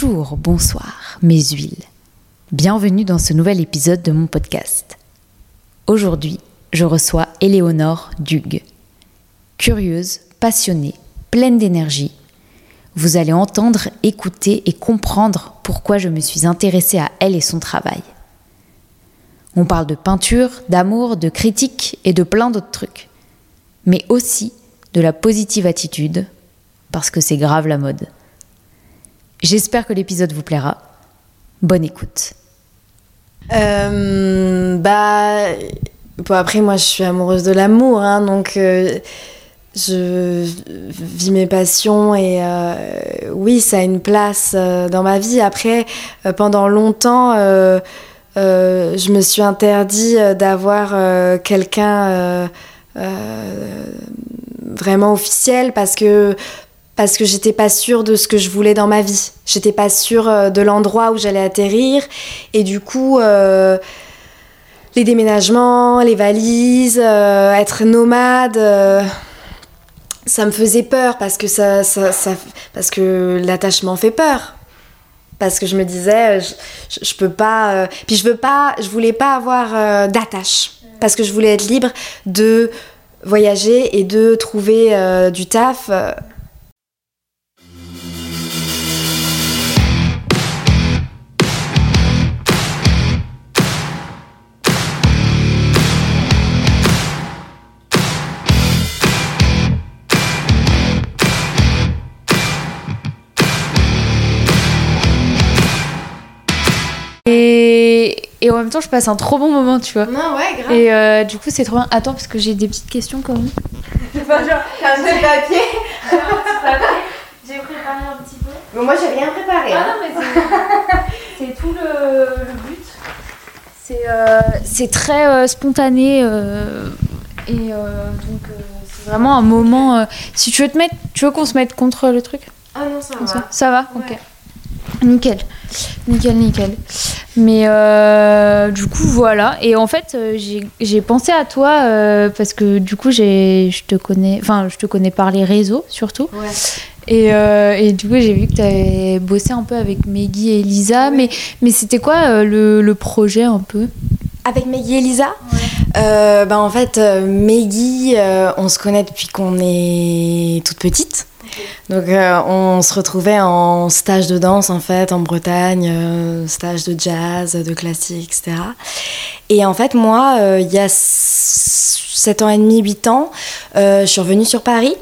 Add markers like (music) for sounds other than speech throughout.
Bonjour, bonsoir, mes huiles. Bienvenue dans ce nouvel épisode de mon podcast. Aujourd'hui, je reçois Éléonore Dugue. Curieuse, passionnée, pleine d'énergie, vous allez entendre, écouter et comprendre pourquoi je me suis intéressée à elle et son travail. On parle de peinture, d'amour, de critique et de plein d'autres trucs. Mais aussi de la positive attitude, parce que c'est grave la mode. J'espère que l'épisode vous plaira. Bonne écoute. Euh, bah, après, moi, je suis amoureuse de l'amour, hein, donc euh, je vis mes passions et euh, oui, ça a une place dans ma vie. Après, pendant longtemps, je me suis interdit d'avoir quelqu'un vraiment officiel parce que parce que j'étais pas sûre de ce que je voulais dans ma vie. J'étais pas sûre euh, de l'endroit où j'allais atterrir et du coup euh, les déménagements, les valises, euh, être nomade, ça me faisait peur parce que ça, parce que l'attachement fait peur. Parce que je me disais, je, je, je peux pas. puis je veux pas, je voulais pas avoir d'attache parce que je voulais être libre de voyager et de trouver du taf. Et, en même temps, je passe un trop bon moment, tu vois. Non, ouais, grave. Et euh, du coup, c'est trop bien. Attends, parce que j'ai des petites questions quand même. (laughs) T'as un petit papier. (laughs) J'ai préparé un petit peu. Bon, moi, j'ai rien préparé. hein. Ah non, mais c'est- (laughs) c'est tout le, le but. C'est euh, c'est très euh, spontané euh, et euh, donc euh, c'est vraiment un moment. euh, si tu veux te mettre, tu veux qu'on se mette contre le truc? Ah non, ça va. ça? Ça va? Ouais. Ok. Nickel, nickel, nickel. Mais euh, du coup, voilà. Et en fait, euh, j'ai- pensé à toi euh, parce que du coup, je te connais, enfin, je te connais par les réseaux surtout. Ouais. Et, euh, et du coup, j'ai vu que tu avais bossé un peu avec Meggy et Elisa. Mais, mais c'était quoi le, le projet un peu? Avec Maggie et Lisa Euh, ben, En fait, Maggie, euh, on se connaît depuis qu'on est toute petite. Donc euh, on se retrouvait en stage de danse en fait en Bretagne, euh, stage de jazz, de classique, etc. Et en fait moi, euh, il y a 7 ans et demi, 8 ans, je suis revenue sur Paris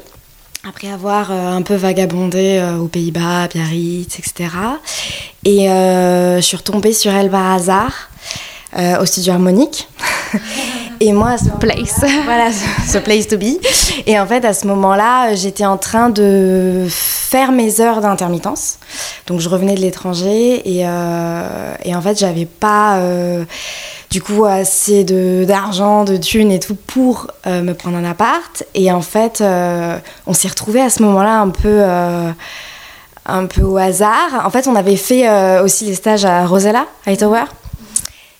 après avoir un peu vagabondé aux Pays-Bas, à Biarritz, etc. Et je suis retombée sur elle par hasard au studio harmonique. (laughs) Et moi, à ce Place. (laughs) voilà, ce- ce place to be. Et en fait, à ce moment-là, j'étais en train de faire mes heures d'intermittence. Donc, je revenais de l'étranger et, euh, et en fait, j'avais pas euh, du coup assez d'argent, de thunes et tout pour euh, me prendre un appart. Et en fait, euh, on s'est retrouvés à ce moment-là un peu. euh, un peu au hasard. En fait, on avait fait euh, aussi les stages à Rosella, Hightower.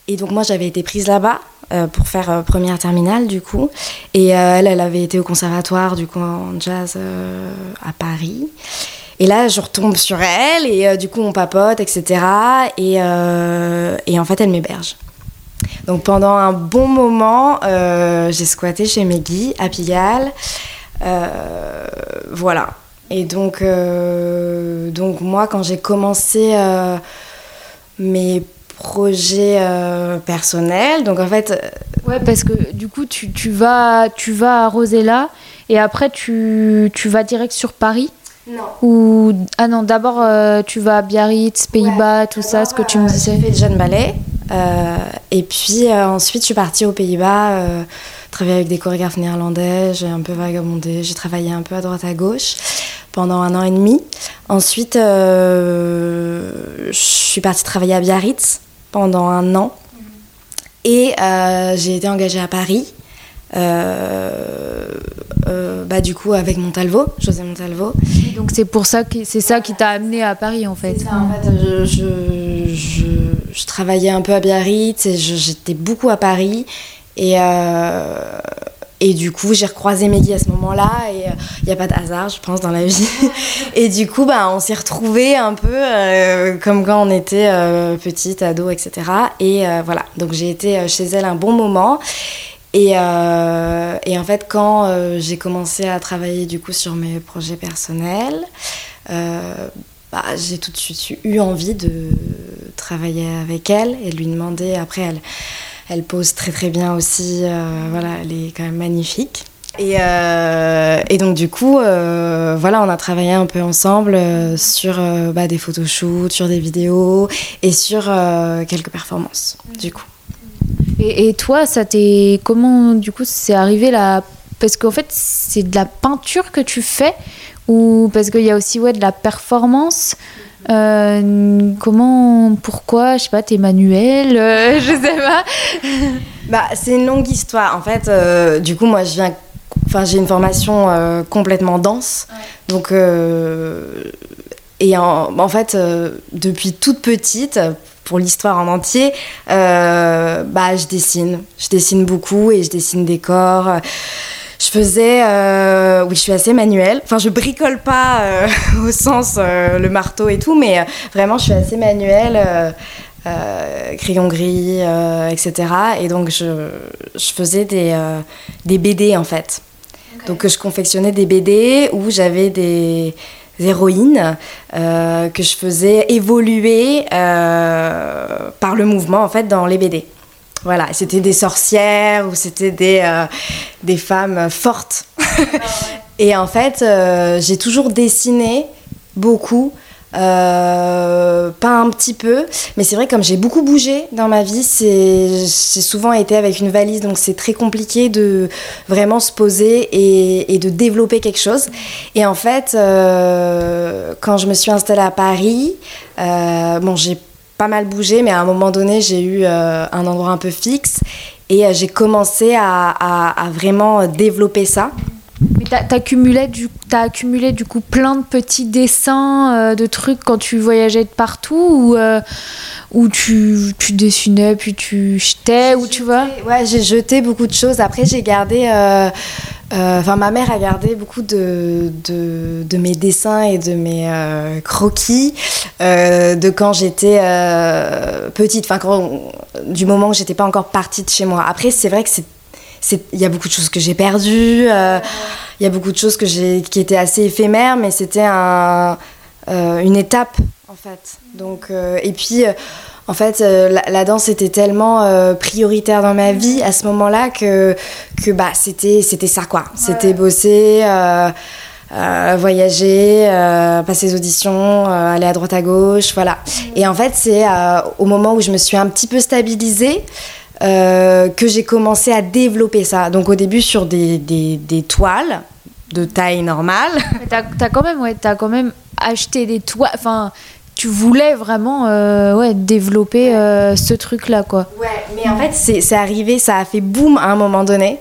Et donc moi j'avais été prise là-bas euh, pour faire euh, première terminale du coup. Et euh, elle, elle avait été au conservatoire du coup en jazz euh, à Paris. Et là je retombe sur elle et euh, du coup on papote, etc. Et, euh, et en fait elle m'héberge. Donc pendant un bon moment, euh, j'ai squatté chez Meggy à Pigalle. Euh, voilà. Et donc, euh, donc moi quand j'ai commencé euh, mes projets euh, personnels. Donc en fait, euh, Ouais, parce que du coup, tu, tu vas, tu vas à Rosella et après, tu, tu vas direct sur Paris? Non. Ou ah non, d'abord euh, tu vas à Biarritz, Pays-Bas, tout ça, ce que tu me disais. J'ai fait le jeune ballet. euh, et puis ensuite, je suis partie aux Pays-Bas, travailler avec des chorégraphes néerlandais. J'ai un peu vagabondé. J'ai travaillé un peu à droite à gauche pendant un an et demi. Ensuite, euh, je suis partie travailler à Biarritz pendant un an. Et euh, j'ai été engagée à Paris. euh, euh, bah, du coup, avec Montalvo, José Montalvo. Donc c'est pour ça que c'est ça qui t'a amené à Paris en fait. Ça, en fait, je, je, je, je travaillais un peu à Biarritz et j'étais beaucoup à Paris. Et, euh, Et du coup, j'ai recroisé Mehdi à ce moment-là, et il n'y a pas de hasard, je pense, dans la vie. (laughs) et du coup, bah, on s'est retrouvés un peu comme quand on était petite, ado, etc. Et voilà, donc j'ai été chez elle un bon moment. Et, et en fait, quand j'ai commencé à travailler du coup sur mes projets personnels, bah, j'ai tout de suite eu envie de travailler avec elle et de lui demander. Après, elle, elle pose très très bien aussi. Euh, voilà, elle est quand même magnifique. Et, euh, donc du coup, euh, voilà, on a travaillé un peu ensemble sur bah, des photoshoots, sur des vidéos et sur quelques performances, du coup. Et, et toi, ça t'est comment du coup c'est arrivé là? Parce qu'en fait, c'est de la peinture que tu fais ou parce qu'il y a aussi ouais, de la performance? Euh, comment, pourquoi, je sais pas, t'es manuel, euh, (laughs) je sais pas. bah, c'est une longue histoire. En fait, euh, du coup, moi, je viens, enfin, j'ai une formation complètement dense, donc. et en, en fait, depuis toute petite, pour l'histoire en entier, bah, je dessine. Je dessine beaucoup et je dessine des corps. Je faisais, euh, oui, je suis assez manuelle. Enfin, je bricole pas euh, (laughs) au sens euh, le marteau et tout, mais vraiment, je suis assez manuelle. crayon gris, etc. Et donc, je, je faisais des, des, BD en fait. Donc, je confectionnais des BD où j'avais des, héroïnes que je faisais évoluer par le mouvement en fait dans les BD. Voilà, c'était des sorcières ou c'était des, euh, des femmes fortes. (laughs) et en fait, euh, j'ai toujours dessiné beaucoup. Euh, pas un petit peu, mais c'est vrai comme j'ai beaucoup bougé dans ma vie, j'ai souvent été avec une valise, donc c'est très compliqué de vraiment se poser et, et de développer quelque chose. Et en fait, quand je me suis installée à Paris, bon j'ai pas mal bougé, mais à un moment donné, j'ai eu euh, un endroit un peu fixe et euh, j'ai commencé à, à, vraiment développer ça. Mais t'as as accumulé, du, as accumulé du coup plein de petits dessins, euh, de trucs quand tu voyageais de partout ou, ou tu, tu, dessinais puis tu jetais ou tu vois? Ouais, j'ai jeté beaucoup de choses. Après, j'ai gardé euh, enfin, ma mère a gardé beaucoup de, de, mes dessins et de mes euh, croquis euh, de quand j'étais petite, enfin, du moment où j'étais pas encore partie de chez moi. Après, c'est vrai que c'est il y a beaucoup de choses que j'ai perdues, il y a beaucoup de choses que qui étaient assez éphémères, mais c'était un, une étape en fait. Donc, et puis en fait, euh, la, danse était tellement euh, prioritaire dans ma vie à ce moment-là que, que bah, c'était, c'était ça, quoi. C'était bosser, euh, voyager, passer les auditions, aller à droite à gauche, voilà. Et en fait, c'est au moment où je me suis un petit peu stabilisée que j'ai commencé à développer ça. Donc au début sur des, des, des toiles de taille normale. T'as as quand même, ouais, as quand même acheté des toiles, enfin tu voulais vraiment euh, ouais, développer euh, ce truc-là, quoi. Ouais, mais en fait, c'est arrivé, ça a fait boum à un moment donné.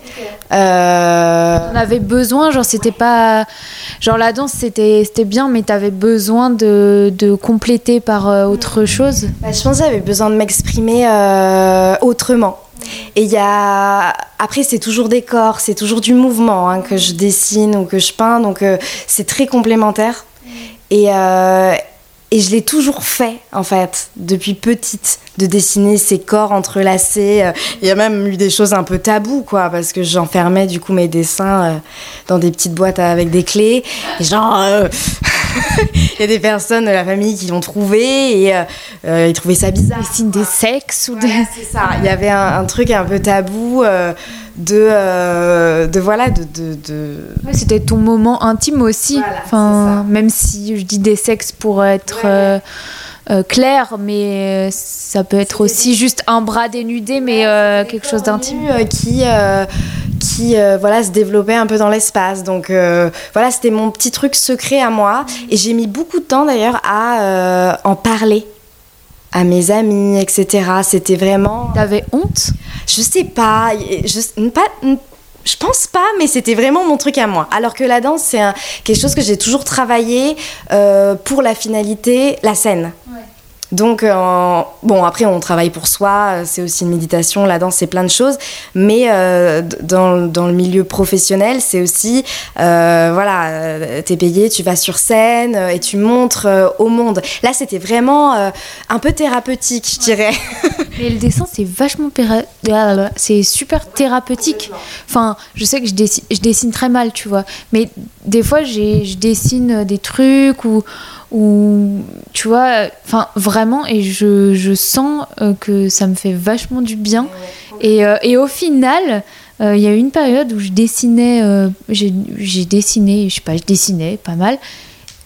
Euh... On avait besoin, genre, c'était pas. Genre, la danse, c'était bien, mais tu avais besoin de, de, compléter par euh, autre chose bah, Je pense que j'avais besoin de m'exprimer autrement. Et il y a. Après, c'est toujours des corps, c'est toujours du mouvement hein, que je dessine ou que je peins, donc c'est très complémentaire. Et. Et je l'ai toujours fait, en fait, depuis petite, de dessiner ces corps entrelacés. Euh, il y a même eu des choses un peu taboues, quoi, parce que j'enfermais du coup mes dessins euh, dans des petites boîtes avec des clés. Et genre, euh, (laughs) il y a des personnes de la famille qui l'ont trouvé et ils trouvaient ça bizarre. Des signes des sexes ou des. c'est ça. Il y avait un, un, truc un peu tabou de, euh, de voilà de, de, c'était ton moment intime aussi enfin même si je dis des sexes pour être euh, euh, clair mais ça peut être aussi juste un bras dénudé mais quelque chose d'intime qui qui voilà se développait un peu dans l'espace donc voilà c'était mon petit truc secret à moi et j'ai mis beaucoup de temps d'ailleurs à en parler à mes amis, etc. C'était vraiment. T'avais honte? Je sais pas. Je, pas. Je pense pas, mais c'était vraiment mon truc à moi. Alors que la danse, c'est quelque chose que j'ai toujours travaillé euh, pour la finalité, la scène. Donc, euh, bon, après, on travaille pour soi, c'est aussi une méditation, la danse, c'est plein de choses. Mais euh, dans, dans, le milieu professionnel, c'est aussi, euh, voilà, euh, t'es payé, tu vas sur scène et tu montres au monde. Là, c'était vraiment un peu thérapeutique, je dirais. (laughs) Mais le dessin, c'est vachement. C'est super thérapeutique. Enfin, je sais que je dessine, je dessine très mal, tu vois. Mais des fois, je dessine des trucs ou ou tu vois enfin vraiment et je, je sens euh, que ça me fait vachement du bien. Et, euh, et au final euh, il y a eu une période où je dessinais j'ai dessiné je sais pas je dessinais pas mal.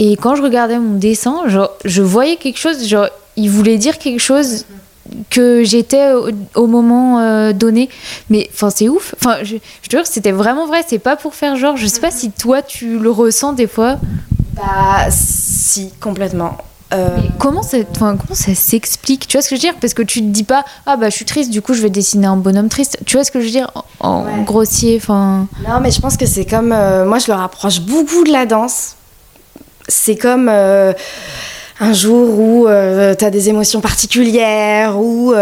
Et quand je regardais mon dessin genre, je voyais quelque chose genre il voulait dire quelque chose que j'étais au, moment donné. Mais enfin c'est ouf. Enfin je, je te jure c'était vraiment vrai. C'est pas pour faire genre je sais pas si toi tu le ressens des fois bah, si, complètement. Euh... comment ça, comment ça s'explique Tu vois ce que je veux dire? Parce que tu te dis pas ah bah je suis triste, du coup je vais dessiner un bonhomme triste. Tu vois ce que je veux dire? En, grossier, enfin. Non, mais je pense que c'est comme euh, moi je le rapproche beaucoup de la danse. C'est comme euh, un jour où euh, tu as des émotions particulières, ou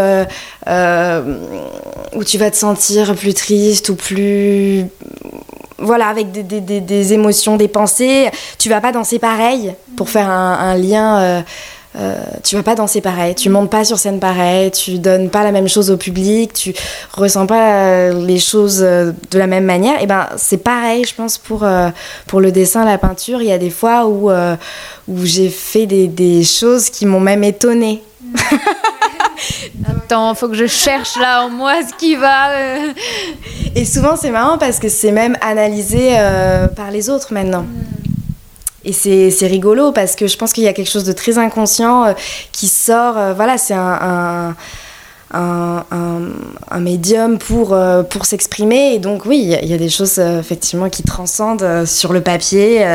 où tu vas te sentir plus triste ou plus voilà, avec des, émotions, des pensées. Tu vas pas danser pareil pour faire un, lien. Euh, euh, tu vas pas danser pareil, tu montes pas sur scène pareil, tu donnes pas la même chose au public, tu ressens pas euh, les choses de la même manière. Et ben c'est pareil, je pense pour pour le dessin, la peinture. Il y a des fois où où j'ai fait des, des choses qui m'ont même étonnée. (laughs) Attends, faut que je cherche là en moi ce qui va. Euh. Et souvent, c'est marrant parce que c'est même analysé euh, par les autres maintenant. Et c'est rigolo parce que je pense qu'il y a quelque chose de très inconscient euh, qui sort. voilà, c'est un, un, un, médium pour, pour s'exprimer. Et donc, oui, il y, a des choses effectivement qui transcendent sur le papier.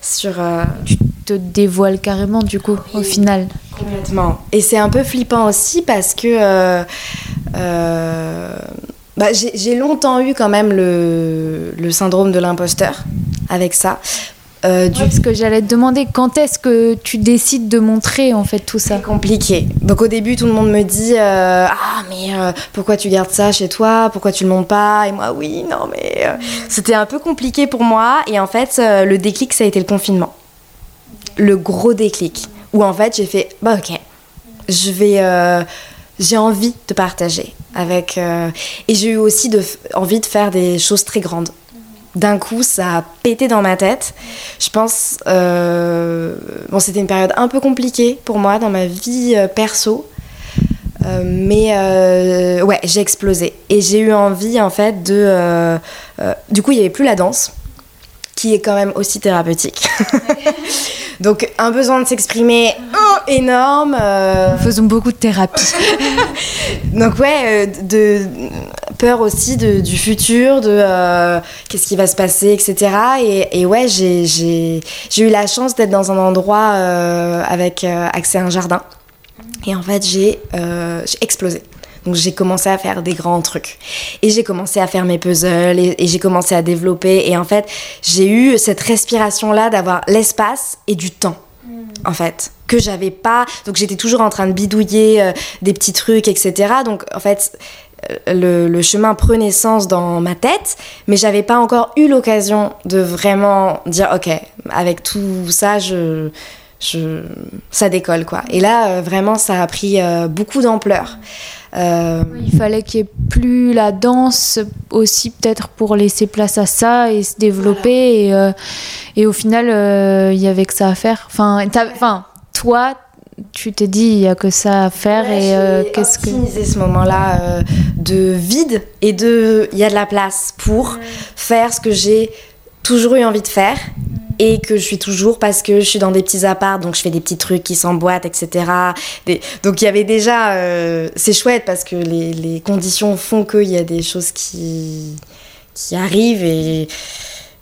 sur, Tu te dévoiles carrément, du coup, au final. Complètement. Et c'est un peu flippant aussi parce que euh, euh, bah, j'ai longtemps eu quand même le, le syndrome de l'imposteur avec ça. Euh, du... ce que j'allais te demander, quand est-ce que tu décides de montrer en fait tout ça C'est compliqué. Donc au début, tout le monde me dit euh, Ah, mais pourquoi tu gardes ça chez toi? Pourquoi tu le montes pas Et moi, oui, non, mais c'était un peu compliqué pour moi. Et en fait, le déclic, ça a été le confinement. Le gros déclic où en fait j'ai fait bah ok je vais euh, j'ai envie de partager avec euh, et j'ai eu aussi de, envie de faire des choses très grandes d'un coup ça a pété dans ma tête. Je pense euh, bon c'était une période un peu compliquée pour moi dans ma vie perso. Mais ouais j'ai explosé. Et j'ai eu envie en fait de du coup il n'y avait plus la danse qui est quand même aussi thérapeutique. (laughs) Donc un besoin de s'exprimer oh, énorme. Euh. Nous faisons beaucoup de thérapie. (laughs) Donc ouais, euh, de peur aussi de, du futur, de euh, qu'est-ce qui va se passer, etc. Et, et ouais, j'ai eu la chance d'être dans un endroit avec accès à un jardin. Et en fait, j'ai explosé. Donc j'ai commencé à faire des grands trucs. Et j'ai commencé à faire mes puzzles et, j'ai commencé à développer. Et en fait, j'ai eu cette respiration-là d'avoir l'espace et du temps. Mm. En fait, que j'avais pas. Donc j'étais toujours en train de bidouiller euh, des petits trucs, etc. Donc en fait, euh, le, chemin prenait sens dans ma tête, mais j'avais pas encore eu l'occasion de vraiment dire ok, avec tout ça, je, je, ça décolle quoi. Et là, euh, vraiment, ça a pris beaucoup d'ampleur. Euh, il fallait qu'il n'y ait plus la danse aussi peut-être pour laisser place à ça et se développer. Et, euh, et, au final, euh, il y avait que ça à faire. Enfin, enfin toi, tu t'es dit il y a que ça à faire et qu'est-ce que ce moment-là de vide et de il y a de la place pour faire ce que j'ai toujours eu envie de faire et que je suis toujours parce que je suis dans des petits apparts, donc je fais des petits trucs qui s'emboîtent, etc. Donc il y avait déjà... Euh, c'est chouette parce que les, les conditions font qu'il y a des choses qui, qui arrivent et,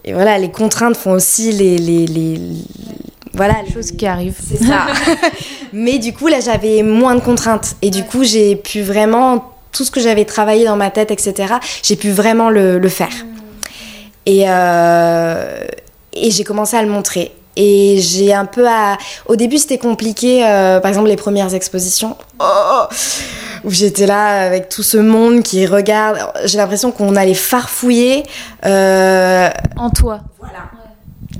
et, voilà, les contraintes font aussi les... les, les voilà, les choses qui arrivent. C'est ça. (laughs) Mais du coup, là, j'avais moins de contraintes. Et du coup, j'ai pu vraiment... Tout ce que j'avais travaillé dans ma tête, etc., j'ai pu vraiment le, le faire. Et, euh, et j'ai commencé à le montrer. Et j'ai un peu à. Au début, c'était compliqué. par exemple, les premières expositions. Oh (laughs) où j'étais là avec tout ce monde qui regarde. J'ai l'impression qu'on allait farfouiller. en toi. Voilà.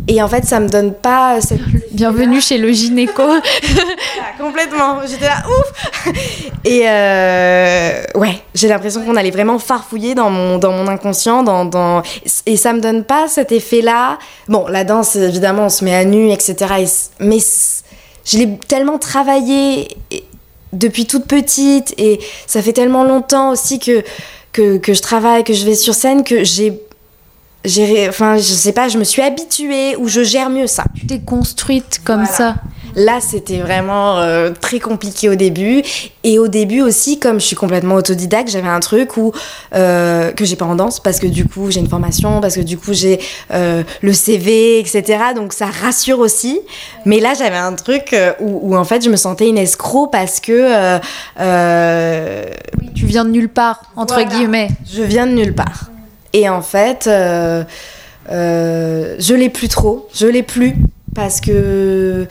Et en fait, ça me donne pas cette. (laughs) Bienvenue chez le gynéco. (laughs) complètement. J'étais là, ouf Et euh, ouais, j'ai l'impression qu'on allait vraiment farfouiller dans mon, dans mon inconscient. Dans, dans... Et ça me donne pas cet effet-là. Bon, la danse, évidemment, on se met à nu, etc. Mais je l'ai tellement travaillé depuis toute petite et ça fait tellement longtemps aussi que, que, que je travaille, que je vais sur scène, que j'ai j'ai enfin je sais pas je me suis habituée ou je gère mieux ça. Tu t'es construite comme ça. Là c'était vraiment euh, très compliqué au début. Et au début aussi comme je suis complètement autodidacte j'avais un truc où euh, que j'ai pas en danse parce que du coup j'ai une formation parce que du coup j'ai euh, le CV etc donc ça rassure aussi. Mais là j'avais un truc où, où, en fait je me sentais une escroc parce que oui, tu viens de nulle part entre guillemets. Je viens de nulle part et en fait, euh, euh, je l'ai plus trop. Je l'ai plus parce que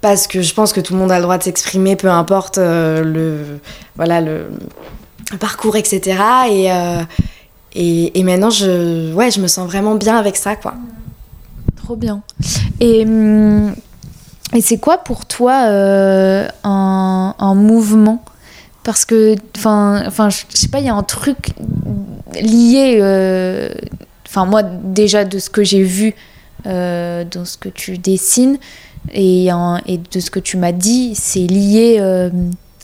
parce que je pense que tout le monde a le droit de s'exprimer, peu importe euh, le voilà le, parcours, etc. Et, et, et maintenant, je ouais, je me sens vraiment bien avec ça, quoi. Trop bien. Et hum, et c'est quoi pour toi un, un mouvement? Parce que enfin enfin je sais pas il y a un truc lié euh, enfin moi déjà de ce que j'ai vu euh, dans ce que tu dessines et, et de ce que tu m'as dit c'est lié euh,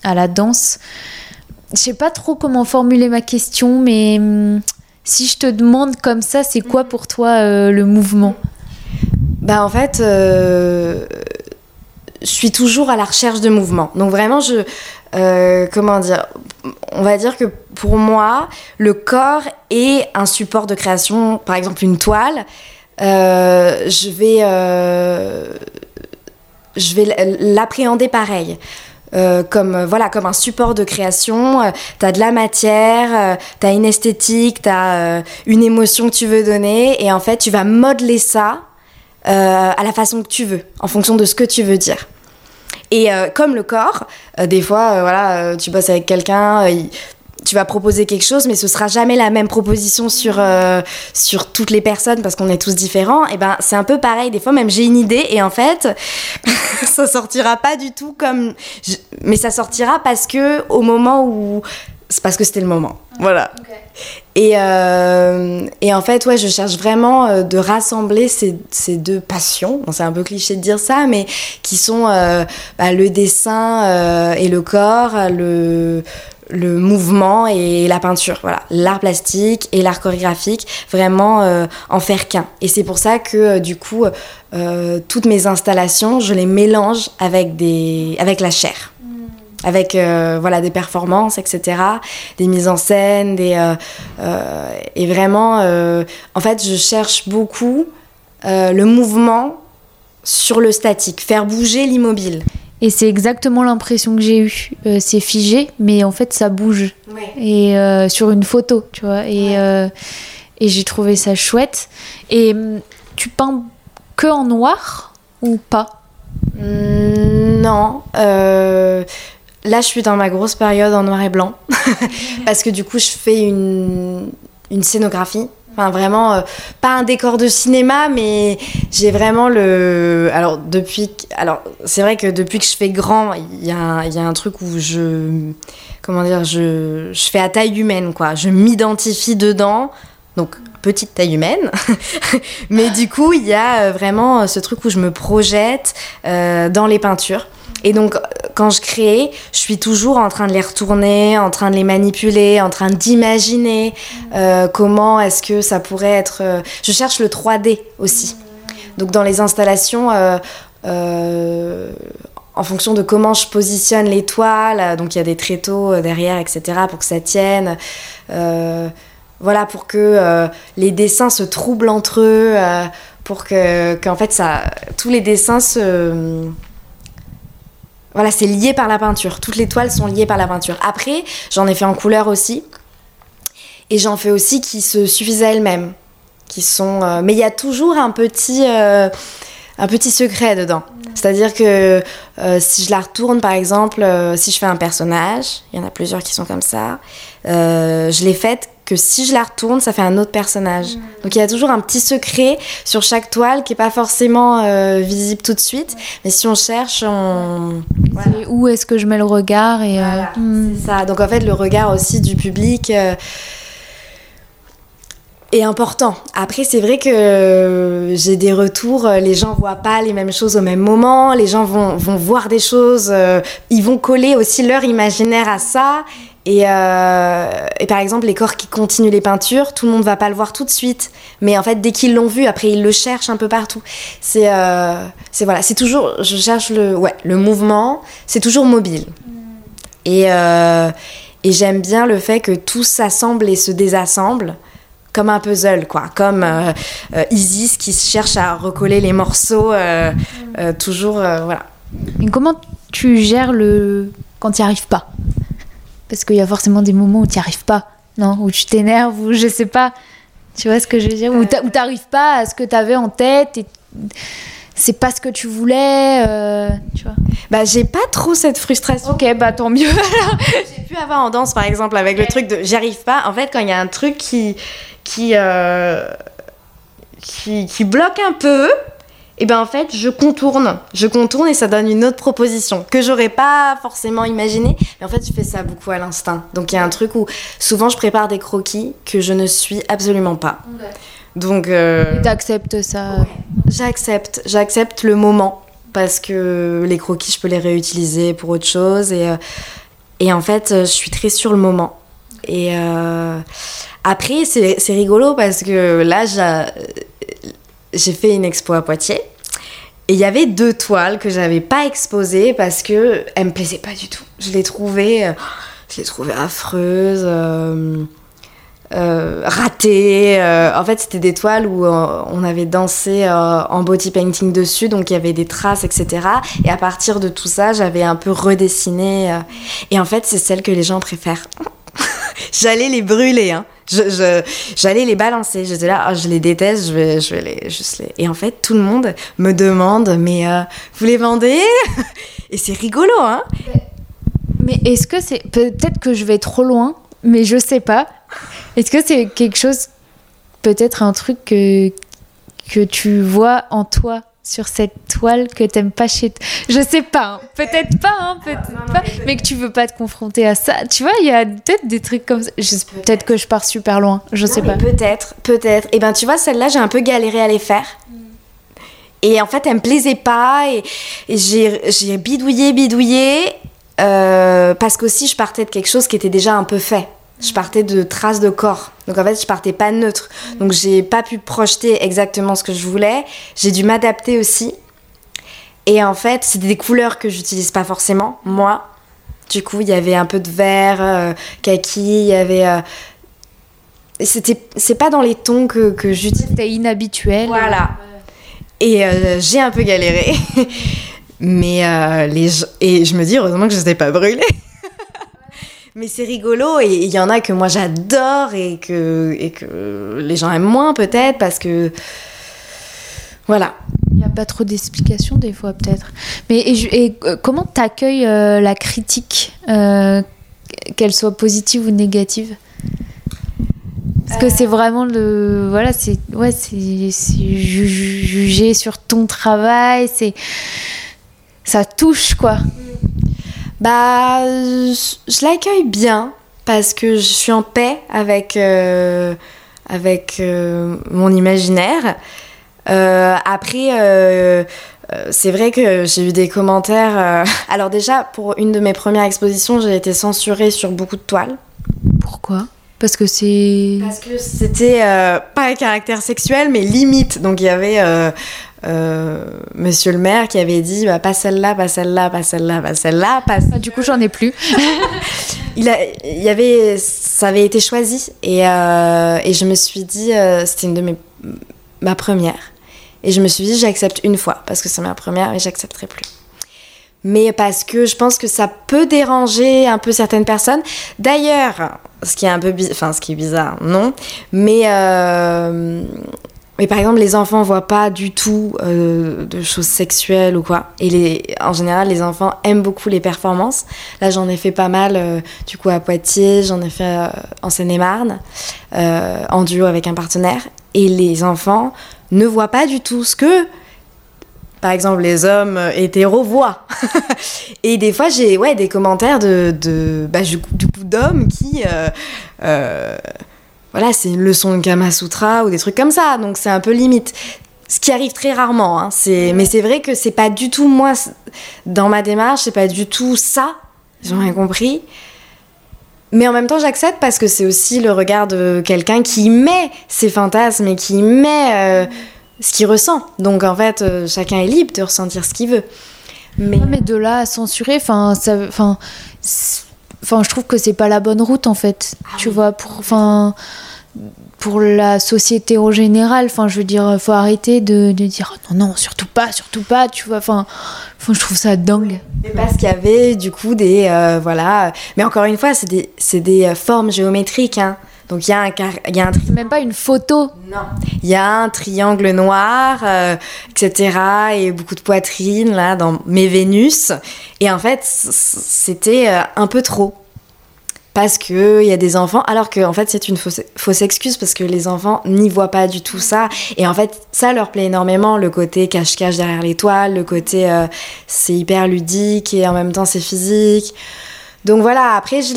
à la danse je sais pas trop comment formuler ma question mais hum, si je te demande comme ça c'est quoi pour toi le mouvement? Bah en fait je suis toujours à la recherche de mouvement. Donc vraiment, je, euh, comment dire, on va dire que pour moi, le corps est un support de création, par exemple une toile. Euh, je vais, euh, je vais l'appréhender pareil. comme voilà comme un support de création tu as de la matière tu as une esthétique tu as une émotion que tu veux donner et en fait tu vas modeler ça à la façon que tu veux en fonction de ce que tu veux dire et euh, comme le corps, euh, des fois, euh, voilà, tu bosses avec quelqu'un, tu vas proposer quelque chose, mais ce sera jamais la même proposition sur, sur toutes les personnes parce qu'on est tous différents. Et ben, c'est un peu pareil. Des fois, même j'ai une idée et en fait, (laughs) ça sortira pas du tout comme. Mais ça sortira parce que au moment où c'est parce que c'était le moment. Voilà. Et, euh, et, en fait, ouais, je cherche vraiment euh, de rassembler ces, ces deux passions. c'est un peu cliché de dire ça, mais qui sont euh, bah, le dessin et le corps, le, le mouvement et la peinture. Voilà, l'art plastique et l'art chorégraphique, vraiment en faire qu'un. Et c'est pour ça que du coup, toutes mes installations, je les mélange avec, des, avec la chair avec euh, voilà des performances, etc., des mises en scène, des euh, euh, et vraiment, en fait, je cherche beaucoup le mouvement sur le statique, faire bouger l'immobile. Et c'est exactement l'impression que j'ai eue. c'est figé, mais en fait, ça bouge. Et sur une photo, tu vois. Et, et j'ai trouvé ça chouette. Et hum, tu peins que en noir ou pas? Mmh, Non. Là, je suis dans ma grosse période en noir et blanc. (laughs) parce que du coup, je fais une, une scénographie. Enfin, vraiment, euh, pas un décor de cinéma, mais j'ai vraiment le. Alors, depuis. Alors, c'est vrai que depuis que je fais grand, il y, a, y a un truc où je. Comment dire Je, je fais à taille humaine, quoi. Je m'identifie dedans. Donc, petite taille humaine. (laughs) mais du coup, il y a euh, vraiment ce truc où je me projette euh, dans les peintures. Et donc, quand je crée, je suis toujours en train de les retourner, en train de les manipuler, en train d'imaginer euh, comment est-ce que ça pourrait être. Euh, je cherche le 3D aussi. Donc, dans les installations, euh, en fonction de comment je positionne les toiles, donc il y a des tréteaux derrière, etc., pour que ça tienne. Voilà, pour que les dessins se troublent entre eux, pour que, qu'en fait, ça, tous les dessins se voilà, c'est lié par la peinture. Toutes les toiles sont liées par la peinture. Après, j'en ai fait en couleur aussi. Et j'en fais aussi qui se suffisent à elles-mêmes. qui sont. mais il y a toujours un petit un petit secret dedans. C'est-à-dire que euh, si je la retourne, par exemple, euh, si je fais un personnage, il y en a plusieurs qui sont comme ça, euh, je l'ai faite que si je la retourne, ça fait un autre personnage. Mm. Donc il y a toujours un petit secret sur chaque toile qui n'est pas forcément visible tout de suite, mais si on cherche, on... Où est-ce que je mets le regard et mm. ça. Donc en fait, le regard aussi du public est important. Après, c'est vrai que j'ai des retours, euh, les gens voient pas les mêmes choses au même moment, les gens vont, vont voir des choses, euh, ils vont coller aussi leur imaginaire à ça. Et, euh, et, par exemple, les corps qui continuent les peintures, tout le monde va pas le voir tout de suite. Mais en fait, dès qu'ils l'ont vu, après, ils le cherchent un peu partout. C'est c'est voilà, c'est toujours, je cherche le, ouais, le mouvement, c'est toujours mobile. Et, et j'aime bien le fait que tout s'assemble et se désassemble comme un puzzle, quoi, comme euh, euh, Isis qui cherche à recoller les morceaux, euh, toujours, voilà. Et comment tu gères le quand tu n'y arrives pas? Parce qu'il y a forcément des moments où tu n'y arrives pas, non Où tu t'énerves, ou je sais pas. Tu vois ce que je veux dire? Où tu n'arrives pas à ce que tu avais en tête et c'est pas ce que tu voulais, tu vois? Bah j'ai pas trop cette frustration. Ok, bah tant mieux. (laughs) j'ai pu avoir en danse par exemple avec le truc de j'arrive pas. En fait, quand il y a un truc qui qui, euh, qui, qui, bloque un peu, et ben en fait, je contourne. Je contourne et ça donne une autre proposition que j'aurais pas forcément imaginé. Mais en fait, je fais ça beaucoup à l'instinct. Donc il y a un truc où souvent je prépare des croquis que je ne suis absolument pas. Donc. Euh, T'acceptes ça? J'accepte. J'accepte le moment parce que les croquis, je peux les réutiliser pour autre chose et. Euh, et en fait, je suis très sur le moment. Et euh, après, c'est rigolo parce que là, j'ai fait une expo à Poitiers. Et il y avait deux toiles que j'avais pas exposées parce que elles me plaisaient pas du tout. Je les trouvais, je les trouvais affreuses, euh, euh, ratées. en fait, c'était des toiles où on avait dansé en body painting dessus, donc il y avait des traces, etc. Et à partir de tout ça, j'avais un peu redessiné. et en fait, c'est celle que les gens préfèrent. (laughs) J'allais les brûler, hein je, j'allais les balancer. J'étais là, oh, je les déteste, je vais, je vais les, juste les. Et en fait, tout le monde me demande, mais euh, vous les vendez? (laughs) Et c'est rigolo, hein Mais est-ce que c'est. Peut-être que je vais trop loin, mais je sais pas. Est-ce que c'est quelque chose. Peut-être un truc que, que tu vois en toi? Sur cette toile que t'aimes pas chez toi. Je sais pas, hein. peut-être pas, hein, peut-être pas, mais que tu veux pas te confronter à ça. Tu vois, il y a peut-être des trucs comme ça. Peut-être que je pars super loin, je sais pas. Peut-être, peut-être. Et eh ben tu vois, celle-là, j'ai un peu galéré à les faire. Et en fait, elle me plaisait pas et, j'ai bidouillé, bidouillé. Euh, parce qu'aussi, je partais de quelque chose qui était déjà un peu fait je partais de traces de corps. Donc en fait, je partais pas neutre. Donc j'ai pas pu projeter exactement ce que je voulais. J'ai dû m'adapter aussi. Et en fait, c'était des couleurs que j'utilise pas forcément, moi. Du coup, il y avait un peu de vert, euh, kaki, il y avait. Euh, c'était, c'est pas dans les tons que, que j'utilise. C'était inhabituel. Voilà. Et euh, j'ai un peu galéré. (laughs) Mais les et je me dis heureusement que je n'étais pas brûlée. Mais c'est rigolo et il y en a que moi j'adore et que, et que les gens aiment moins peut-être parce que. Voilà. Il n'y a pas trop d'explications des fois peut-être. Mais et, euh, comment tu accueilles euh, la critique, euh, qu'elle soit positive ou négative? Parce que c'est vraiment le voilà c'est ouais c'est juger sur ton travail c'est ça touche quoi bah, je, l'accueille bien parce que je suis en paix avec, euh, avec euh, mon imaginaire. Euh, après, c'est vrai que j'ai eu des commentaires. (laughs) Alors déjà, pour une de mes premières expositions, j'ai été censurée sur beaucoup de toiles. Pourquoi? Parce que c'est. Parce que c'était pas un caractère sexuel, mais limite. Donc il y avait euh, monsieur le maire qui avait dit bah, pas celle-là, pas celle-là, pas celle-là, pas celle-là. Pas... Ah, du coup, j'en ai plus. (laughs) il, a, il y avait, ça avait été choisi et, euh, et je me suis dit, euh, c'était une de mes, ma première. Et je me suis dit, j'accepte une fois parce que c'est ma première et j'accepterai plus. Mais parce que je pense que ça peut déranger un peu certaines personnes. D'ailleurs, ce qui est un peu bizarre, enfin ce qui est bizarre, non, mais euh, mais par exemple, les enfants voient pas du tout euh, de choses sexuelles ou quoi. Et en général, les enfants aiment beaucoup les performances. Là, j'en ai fait pas mal, euh, du coup, à Poitiers, j'en ai fait euh, en Seine-et-Marne, en duo avec un partenaire. Et les enfants ne voient pas du tout ce que, par exemple, les hommes hétéros voient. (laughs) et des fois, j'ai ouais, des commentaires de, bah, du coup, d'hommes qui. Voilà, c'est une leçon de Kama Sutra ou des trucs comme ça, donc c'est un peu limite. Ce qui arrive très rarement, hein, mais c'est vrai que c'est pas du tout moi, dans ma démarche, c'est pas du tout ça, j'ai rien compris. Mais en même temps, j'accepte parce que c'est aussi le regard de quelqu'un qui met ses fantasmes et qui met euh, ce qu'il ressent. Donc en fait, euh, chacun est libre de ressentir ce qu'il veut. Mais, Ouais, mais de là à censurer, enfin, ça, enfin, enfin, je trouve que c'est pas la bonne route en fait. tu vois, pour, enfin, pour la société en général, enfin, je veux dire, faut arrêter de, de dire oh non, non, surtout pas, surtout pas, tu vois, enfin, je trouve ça dingue. Mais parce qu'il y avait du coup des euh, voilà mais encore une fois c'est des c'est des euh, formes géométriques hein. Donc il y a un car- il y a un tri- C'est même pas une photo. non. Il y a un triangle noir euh, etc et beaucoup de poitrine là dans mes Vénus. Et en fait c'était euh, un peu trop. Parce que il y a des enfants alors que en fait c'est une fausse, fausse excuse parce que les enfants n'y voient pas du tout ça. Et en fait ça leur plaît énormément le côté cache-cache derrière les toiles le côté euh, c'est hyper ludique et en même temps c'est physique. Donc voilà après je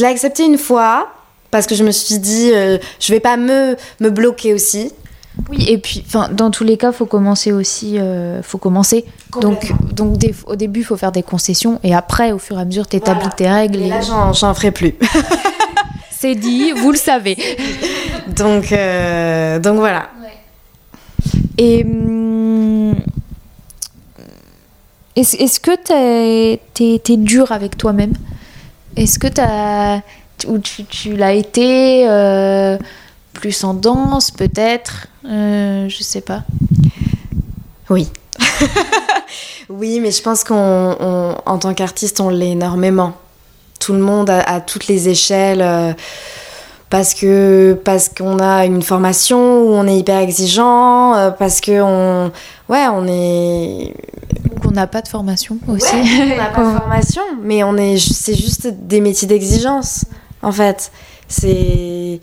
l'ai accepté une fois parce que je me suis dit euh, je vais pas me me bloquer aussi Oui, et puis, enfin, dans tous les cas, faut commencer aussi, euh, faut commencer. Donc, donc des- au début, il faut faire des concessions, et après, au fur et à mesure, t'établis Voilà. tes règles. et là j'en j'en ferai plus (laughs) C'est dit, vous le savez. (laughs) donc euh, donc voilà Et hum, est-ce que t'es t'es t'es dur avec toi-même? Est-ce que t'as ou tu, tu l'as été euh, plus en danse peut-être Euh, Je sais pas. Oui. (laughs) oui, mais je pense qu'en en tant qu'artiste, on l'est énormément. Tout le monde à, à toutes les échelles. euh, parce que parce qu'on a une formation où on est hyper exigeant, euh, parce que on ouais on est Donc on n'a pas de formation aussi. on n'a pas de (laughs) formation, mais on est c'est juste des métiers d'exigence en fait. C'est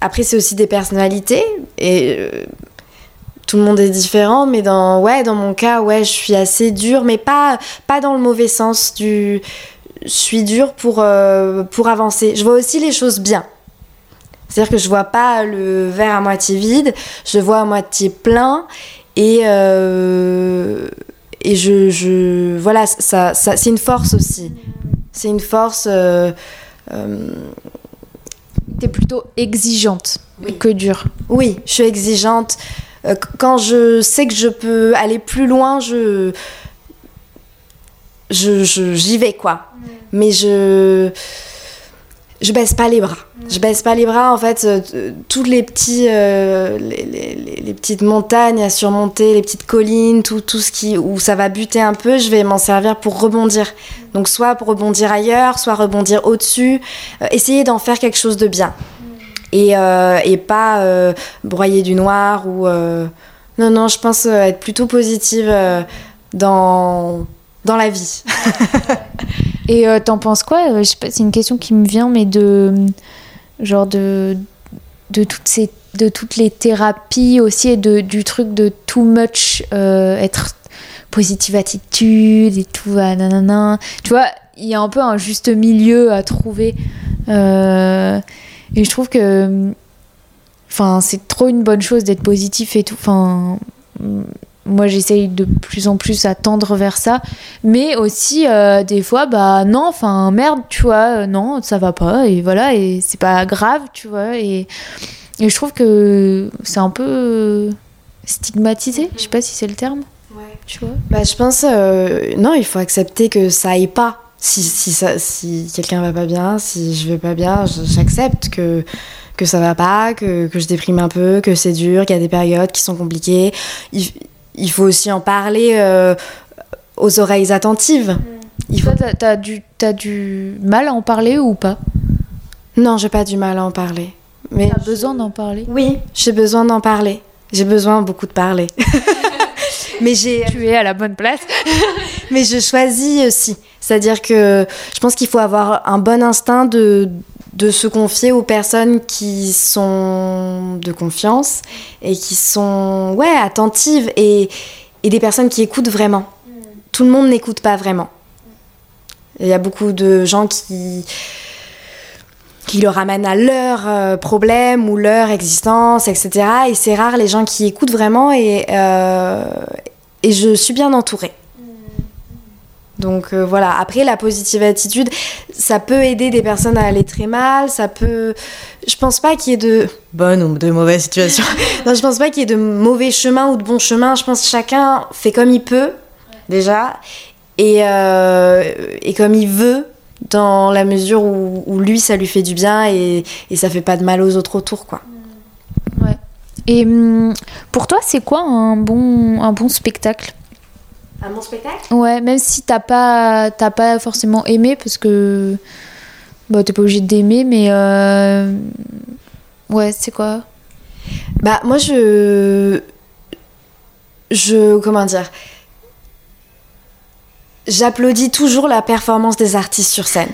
après c'est aussi des personnalités et euh, tout le monde est différent, mais dans ouais dans mon cas ouais je suis assez dure, mais pas pas dans le mauvais sens du je suis dure pour euh, pour avancer. Je vois aussi les choses bien. C'est-à-dire que je vois pas le verre à moitié vide, je vois à moitié plein et euh, et je, je voilà ça, ça c'est une force aussi c'est une force T'es plutôt exigeante Oui. que dure. oui je suis exigeante Euh, qu- quand je sais que je peux aller plus loin je je je- j'y vais quoi mais je je baisse pas les bras je baisse pas les bras en fait euh, toutes les petits euh, les, petites montagnes à surmonter les petites collines tout tout ce qui où ça va buter un peu je vais m'en servir pour rebondir. Donc soit pour rebondir ailleurs soit rebondir au dessus essayer d'en faire quelque chose de bien. Et, euh, et pas euh, broyer du noir ou euh, non non je pense euh, être plutôt positive euh, dans dans la vie. (laughs) Et euh, t'en penses quoi? Euh, Je sais pas, c'est une question qui me vient, mais de genre de de toutes ces de toutes les thérapies aussi et de du truc de too much euh, être positive attitude et tout ah, nanana. Tu vois, il y a un peu un juste milieu à trouver. Euh, et je trouve que c'est trop une bonne chose d'être positif et tout. Enfin moi j'essaye de plus en plus à tendre vers ça. Mais aussi euh, des fois bah non enfin merde tu vois euh, non ça va pas et voilà et c'est pas grave tu vois et, et je trouve que c'est un peu euh, stigmatisé. Je sais pas si c'est le terme. Tu vois. Bah, je pense, euh, non, il faut accepter que ça aille pas. Si, si, ça- si quelqu'un va pas bien, si je vais pas bien, j'accepte que, que ça va pas, que, que je déprime un peu, que c'est dur, qu'il y a des périodes qui sont compliquées. Il, il faut aussi en parler euh, aux oreilles attentives. Il faut... toi t'as, t'as du t'as du mal à en parler ou pas? Non, j'ai pas du mal à en parler. Mais tu as besoin d'en parler? Oui, j'ai besoin d'en parler. J'ai besoin beaucoup de parler. (laughs) mais j'ai. Tu es à la bonne place. (laughs) mais je choisis aussi. C'est-à-dire que je pense qu'il faut avoir un bon instinct de, de se confier aux personnes qui sont de confiance et qui sont ouais, attentives et, et des personnes qui écoutent vraiment. Tout le monde n'écoute pas vraiment. Il y a beaucoup de gens qui qui leur amènent à leur euh, problème ou leur existence, etc. Et c'est rare les gens qui écoutent vraiment et, euh, et je suis bien entourée. Donc euh, voilà, après la positive attitude, ça peut aider des personnes à aller très mal, ça peut... Je pense pas qu'il y ait de bonnes ou de mauvaises situations. (laughs) non, je pense pas qu'il y ait de mauvais chemins ou de bons chemins, je pense que chacun fait comme il peut, déjà, et, euh, et comme il veut, dans la mesure où, lui, ça lui fait du bien et, et ça fait pas de mal aux autres autour, quoi. Ouais. Et hum, pour toi, c'est quoi un bon, un bon spectacle? Un bon spectacle Ouais, même si t'as pas, pas forcément aimé, parce que bah, t'es pas obligé d'aimer, mais euh... ouais, c'est quoi? Bah, moi je. Je. Comment dire? J'applaudis toujours la performance des artistes sur scène.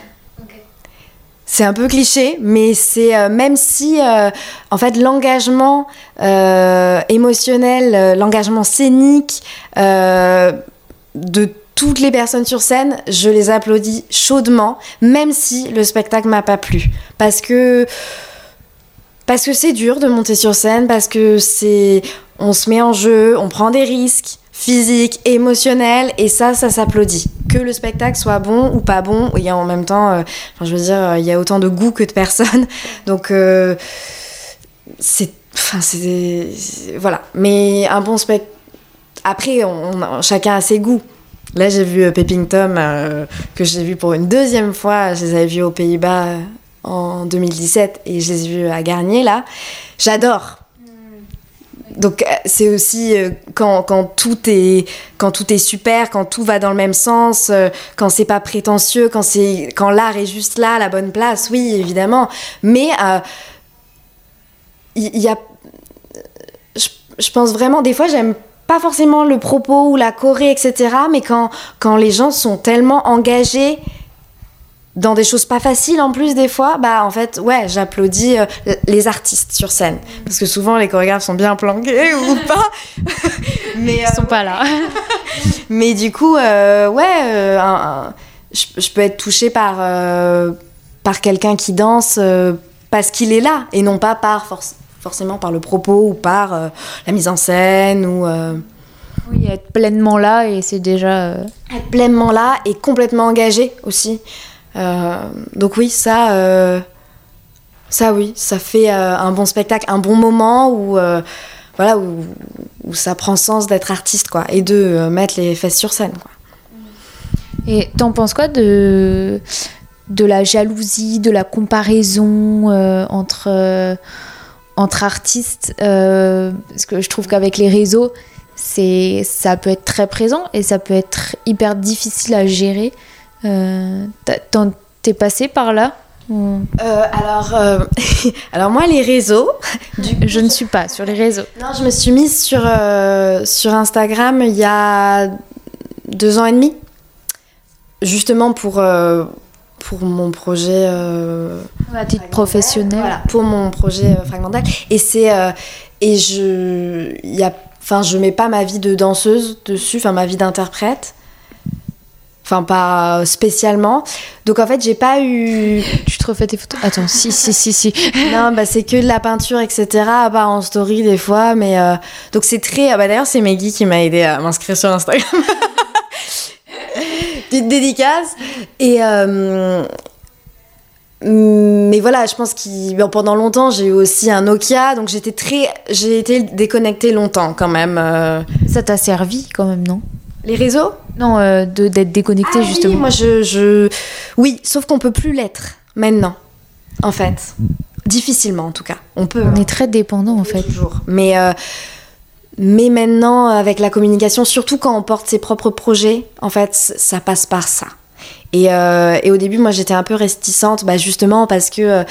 C'est un peu cliché, mais c'est euh, même si euh, en fait l'engagement euh, émotionnel, l'engagement scénique de toutes les personnes sur scène, je les applaudis chaudement, même si le spectacle m'a pas plu. Parce que parce que c'est dur de monter sur scène, parce que c'est on se met en jeu, on prend des risques physiques, émotionnels, et ça, ça s'applaudit. Que le spectacle soit bon ou pas bon, il y a en même temps, euh, je veux dire, il y a autant de goût que de personnes, (laughs) donc euh, c'est, enfin c'est, voilà. Mais un bon spectacle après, on, chacun a ses goûts. Là, j'ai vu euh, Pepping Tom, euh, que j'ai vu pour une deuxième fois. Je les avais vus aux Pays-Bas euh, en 2017 et je les ai vus à Garnier, là. J'adore. Donc c'est aussi quand, quand, tout est quand tout est super, quand tout va dans le même sens, quand c'est pas prétentieux, quand c'est quand l'art est juste là, à la bonne place, oui évidemment. Mais il y, a, je, je, pense vraiment des fois j'aime pas forcément le propos ou la choré, etc. Mais quand, quand les gens sont tellement engagés dans des choses pas faciles en plus des fois, bah en fait, ouais, j'applaudis euh, les artistes sur scène. Parce que souvent les chorégraphes sont bien planqués (laughs) ou pas. (laughs) mais, Ils sont pas là. (laughs) mais du coup, euh, ouais, euh, je, peux être touchée par, par quelqu'un qui danse parce qu'il est là et non pas par force forcément par le propos ou par euh, la mise en scène ou euh, oui être pleinement là et c'est déjà euh, être pleinement là et complètement engagé aussi. Donc oui ça ça oui ça fait un bon spectacle un bon moment où voilà où, où, ça prend sens d'être artiste quoi et de mettre les fesses sur scène quoi. Et t'en penses quoi de de la jalousie de la comparaison entre entre artistes, euh, parce que je trouve qu'avec les réseaux, c'est ça peut être très présent et ça peut être hyper difficile à gérer. Euh, T'es passé par là euh, alors, euh, (laughs) alors moi les réseaux, (laughs) je ne suis pas sur les réseaux. Non, je me suis mise sur sur Instagram il y a deux ans et demi, justement pour pour mon projet euh, à titre professionnel. voilà, pour mon projet euh, fragmental et c'est euh, et je y a enfin je mets pas ma vie de danseuse dessus enfin ma vie d'interprète. Enfin pas spécialement. Donc en fait j'ai pas eu tu te refais tes photos? Attends si si si si. (laughs) Non bah c'est que de la peinture etc pas en story des fois mais euh, donc c'est très bah d'ailleurs c'est Maggie qui m'a aidé à m'inscrire sur Instagram (laughs) petite dédicace. Et. Euh, mais voilà, je pense que pendant longtemps, j'ai eu aussi un Nokia, donc j'étais très, j'ai été déconnectée longtemps quand même. Euh. Ça t'a servi quand même, non? Les réseaux? Non, euh, de d'être déconnectée ah justement. Oui, moi je, je... oui, sauf qu'on peut plus l'être maintenant, en fait, difficilement en tout cas. On peut. On est très dépendant en fait. Toujours. Mais mais maintenant, avec la communication, surtout quand on porte ses propres projets, en fait, ça passe par ça. Et, euh, et au début, moi, j'étais un peu réticente, bah, justement parce que. euh,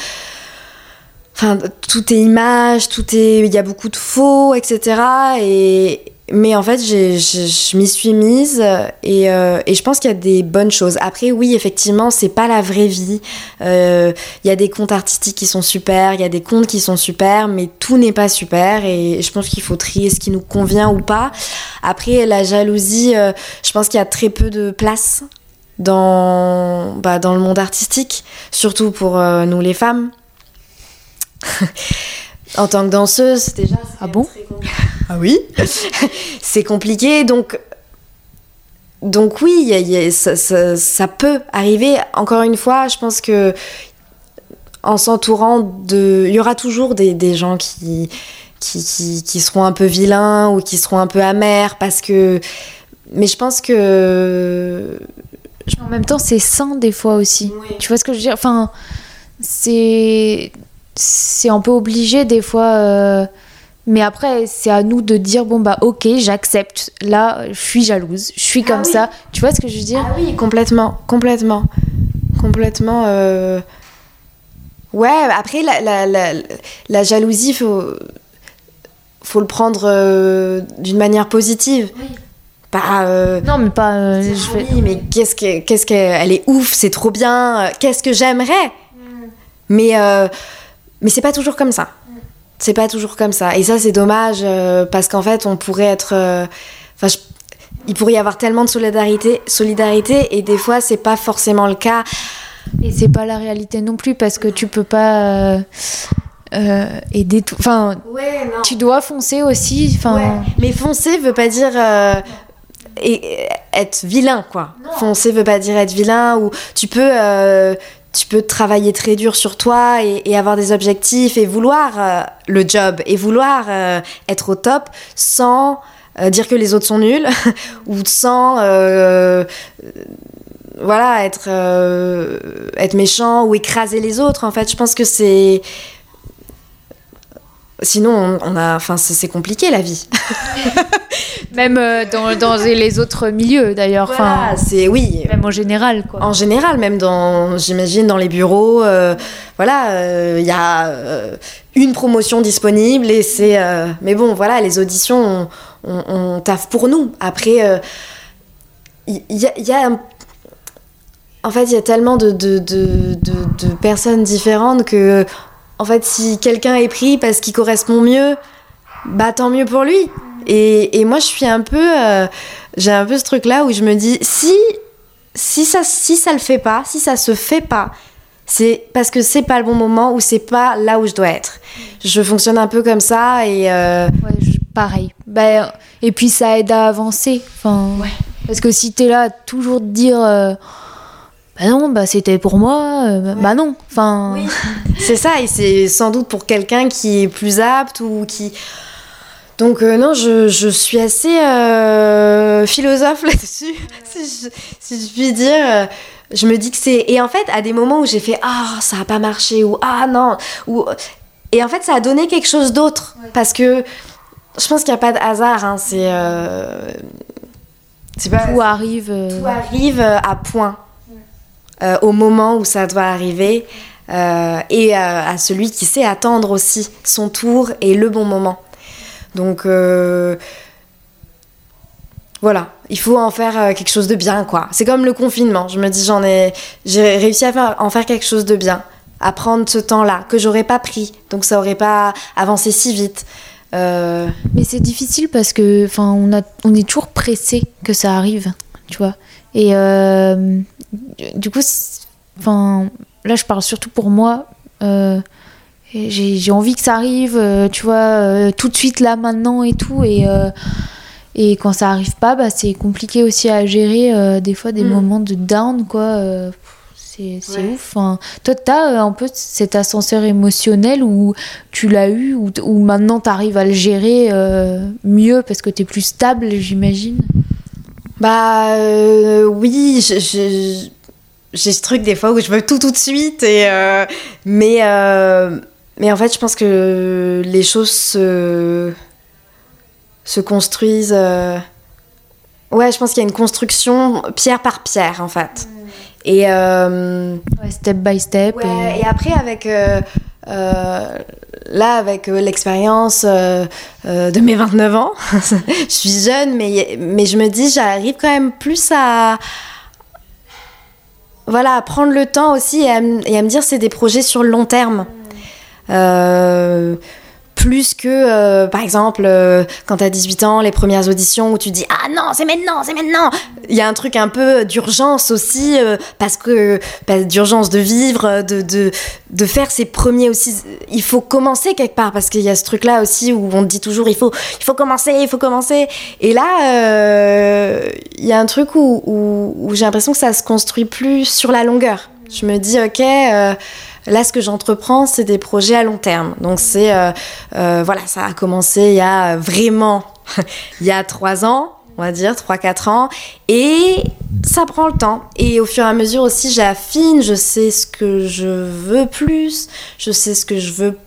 Enfin, tout est image, tout est, il y a beaucoup de faux, etc. Et mais en fait, je m'y suis mise et, euh, et je pense qu'il y a des bonnes choses. Après, oui, effectivement, c'est pas la vraie vie. Euh, Il y a des comptes artistiques qui sont super, il y a des comptes qui sont super, mais tout n'est pas super. Et je pense qu'il faut trier ce qui nous convient ou pas. Après, la jalousie, euh, je pense qu'il y a très peu de place dans, bah, dans le monde artistique, surtout pour euh, nous les femmes. (laughs) en tant que danseuse, déjà. c'est Ah bon. (laughs) Ah oui (laughs) C'est compliqué, donc. Donc oui, il y a- il y a- ça, ça- ça peut arriver. Encore une fois, je pense que en s'entourant de... Il y aura toujours des, des gens qui, qui, qui, qui seront un peu vilains ou qui seront un peu amers parce que... Mais je pense que... En même temps, c'est sain des fois aussi. Oui. Tu vois ce que je veux dire? Enfin, c'est c'est un peu obligé des fois. euh, Mais après, c'est à nous de dire bon bah ok, j'accepte. Là, je suis jalouse, je suis Ah comme oui. ça. Tu vois ce que je veux dire? Ah oui, complètement, complètement, complètement. euh, Ouais, après la, la, la, la jalousie, faut faut le prendre euh, d'une manière positive. Pas. euh, Non, mais pas. je Ah fais- oui, mais qu'est-ce que qu'est-ce qu'elle est ouf, c'est trop bien. Qu'est-ce que j'aimerais? Mais euh, mais c'est pas toujours comme ça. C'est pas toujours comme ça. Et ça, c'est dommage euh, parce qu'en fait, on pourrait être. euh, Enfin, je- il pourrait y avoir tellement de solidarité, solidarité et des fois, c'est pas forcément le cas. Et c'est pas la réalité non plus parce que tu peux pas euh, euh, aider tout. Enfin, Ouais, non. tu dois foncer aussi. Enfin, Mais foncer veut pas dire euh, et- être vilain, quoi. Foncer veut pas dire être vilain ou tu peux. Tu peux travailler très dur sur toi et, avoir des objectifs et vouloir euh, le job et vouloir euh, être au top sans euh, dire que les autres sont nuls (laughs) ou sans voilà être être méchant ou écraser les autres en fait. Je pense que c'est sinon on, on a enfin c'est compliqué la vie (laughs) (laughs) même euh, dans, dans les autres milieux d'ailleurs. Voilà, Enfin, c'est oui. même en général quoi. En général, même dans, j'imagine, dans les bureaux, euh, voilà, euh, il y a euh, une promotion disponible et c'est. mais bon, voilà, les auditions, on, on, on taffe pour nous. Après, il y, a- il y a. un- en fait, il y a tellement de, de, de, de- de personnes différentes que, en fait, si quelqu'un est pris parce qu'il correspond mieux, bah tant mieux pour lui. Et, et moi, je suis un peu. euh, j'ai un peu ce truc-là où je me dis, si si ça si ça le fait pas, si ça se fait pas, c'est parce que c'est pas le bon moment ou c'est pas là où je dois être. Je fonctionne un peu comme ça et euh, Ouais, je- pareil. Ben, et puis ça aide à avancer. Enfin, Parce que si t'es là à toujours te dire euh, bah non, bah c'était pour moi, euh, bah non. Enfin, c'est ça et c'est sans doute pour quelqu'un qui est plus apte ou qui donc euh, non, je, je suis assez euh, philosophe (laughs) là-dessus, si, je, si je puis dire. Je me dis que c'est et en fait à des moments où j'ai fait ah ça a pas marché ou ah non ou et en fait ça a donné quelque chose d'autre parce que je pense qu'il n'y a pas de hasard. Hein, c'est euh, c'est pas tout arrive. tout arrive à point au moment où ça doit arriver et à celui qui sait attendre aussi son tour et le bon moment. Donc euh, voilà, il faut en faire euh, quelque chose de bien quoi. C'est comme le confinement. Je me dis j'en ai j'ai réussi à faire, en faire quelque chose de bien, à prendre ce temps-là que j'aurais pas pris. Donc ça aurait pas avancé si vite. Euh, Mais c'est difficile parce que, enfin, on a, on est toujours pressé que ça arrive, tu vois. Et du coup, enfin, là, je parle surtout pour moi. J'ai envie que ça arrive, euh, tu vois, euh, tout de suite là, maintenant et tout. Et, euh, et quand ça arrive pas, bah, c'est compliqué aussi à gérer. des fois, des Mm. moments de down, quoi. c'est Ouais. ouf. Enfin, toi, t'as un peu cet ascenseur émotionnel où tu l'as eu, ou ou maintenant t'arrives à le gérer mieux parce que t'es plus stable, j'imagine? Bah oui, je- je- j'ai ce truc des fois où je veux tout tout de suite et euh, mais euh, mais en fait je pense que les choses se se construisent. euh, Ouais, je pense qu'il y a une construction pierre par pierre en fait. Et euh, step by step. et... après, avec. Euh, là, avec l'expérience de mes 29 ans, (laughs) je suis jeune, mais, mais je me dis, j'arrive quand même plus à. Voilà, à prendre le temps aussi et à, et à me dire, c'est des projets sur le long terme. Euh, plus que, euh, par exemple, euh, quand t'as 18 ans, les premières auditions où tu dis Ah non, c'est maintenant, c'est maintenant Il y a un truc un peu d'urgence aussi, euh, parce que d'urgence de vivre, de, de, de, faire ses premiers aussi. Il faut commencer quelque part, parce qu'il y a ce truc-là aussi où on te dit toujours Il faut, il faut commencer, il faut commencer. Et là, il y a un truc où, j'ai l'impression que ça se construit plus sur la longueur. Je me dis Ok Là, ce que j'entreprends, c'est des projets à long terme. Donc, c'est. Euh, euh, voilà, ça a commencé il y a vraiment. (laughs) il y a trois ans, on va dire, trois, quatre ans. Et ça prend le temps. Et au fur et à mesure aussi, j'affine, je sais ce que je veux plus, je sais ce que je veux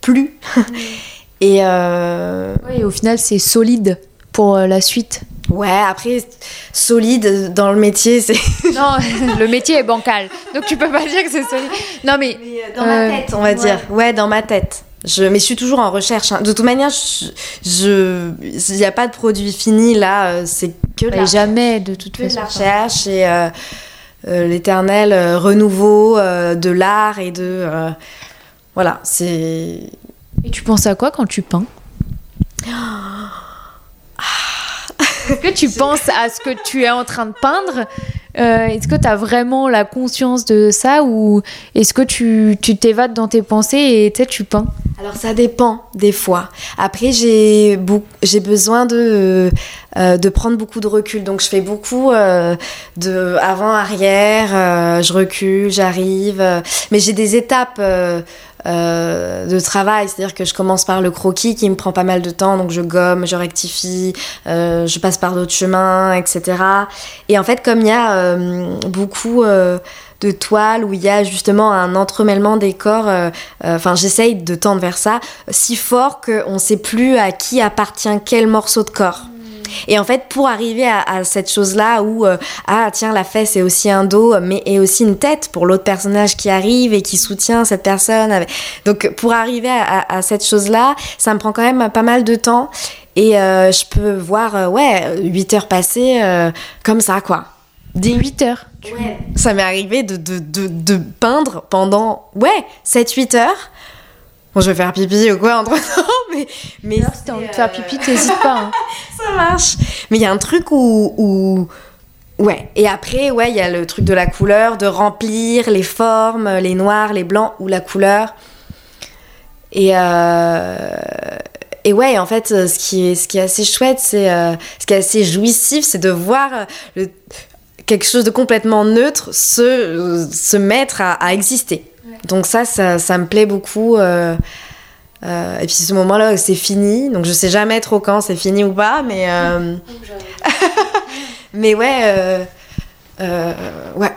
plus. (laughs) et. Euh... Au final, c'est solide pour euh, la suite. Ouais, après, solide dans le métier, c'est. (laughs) non, le métier est bancal. Donc tu peux pas dire que c'est solide. Non, mais. Euh, dans ma euh, tête, on va dire. Ouais, dans ma tête. Je, mais je suis toujours en recherche. Hein. De toute manière, je, il n'y a pas de produit fini là. Euh, c'est que la, jamais de toute façon. la recherche et l'éternel renouveau de l'art et de voilà. C'est. Et tu penses à quoi quand tu peins? (gasps) Est-ce que tu penses à ce que tu es en train de peindre euh, Est-ce que tu as vraiment la conscience de ça ou est-ce que tu t'évades dans tes pensées et tu peins? Alors ça dépend des fois. Après j'ai besoin de euh, de prendre beaucoup de recul. Donc je fais beaucoup euh, de avant arrière, je recule, j'arrive. mais j'ai des étapes euh, de travail, c'est-à-dire que je commence par le croquis qui me prend pas mal de temps, donc je gomme, je rectifie, euh, je passe par d'autres chemins, etc. Et en fait, comme il y a euh, beaucoup de toiles où il y a justement un entremêlement des corps, enfin j'essaye de tendre vers ça, si fort qu'on ne sait plus à qui appartient quel morceau de corps. Et en fait, pour arriver à, cette chose-là où, euh, ah tiens, la fesse est aussi un dos, mais est aussi une tête pour l'autre personnage qui arrive et qui soutient cette personne. Donc, pour arriver à, cette chose-là, ça me prend quand même pas mal de temps. Et euh, je peux voir, euh, ouais, 8 heures passées comme ça, quoi. Des 8 heures ouais. Ça m'est arrivé de, de, de, de, peindre pendant, ouais, 7-8 heures. Bon, je vais faire pipi ou quoi entre temps, (laughs) mais. mais si t'as envie de faire pipi, t'hésites pas. Hein. (laughs) Ça marche. Mais il y a un truc où, où. Ouais, et après, ouais, il y a le truc de la couleur, de remplir les formes, les noirs, les blancs ou la couleur. Et, euh... et ouais, en fait, ce qui est, ce qui est assez chouette, c'est. Euh... ce qui est assez jouissif, c'est de voir le... quelque chose de complètement neutre se, se mettre à, à exister. Donc ça, ça, me plaît beaucoup. Euh, euh, et puis ce moment-là, c'est fini. Donc je sais jamais trop quand c'est fini ou pas, mais euh, (laughs) mais ouais, ouais.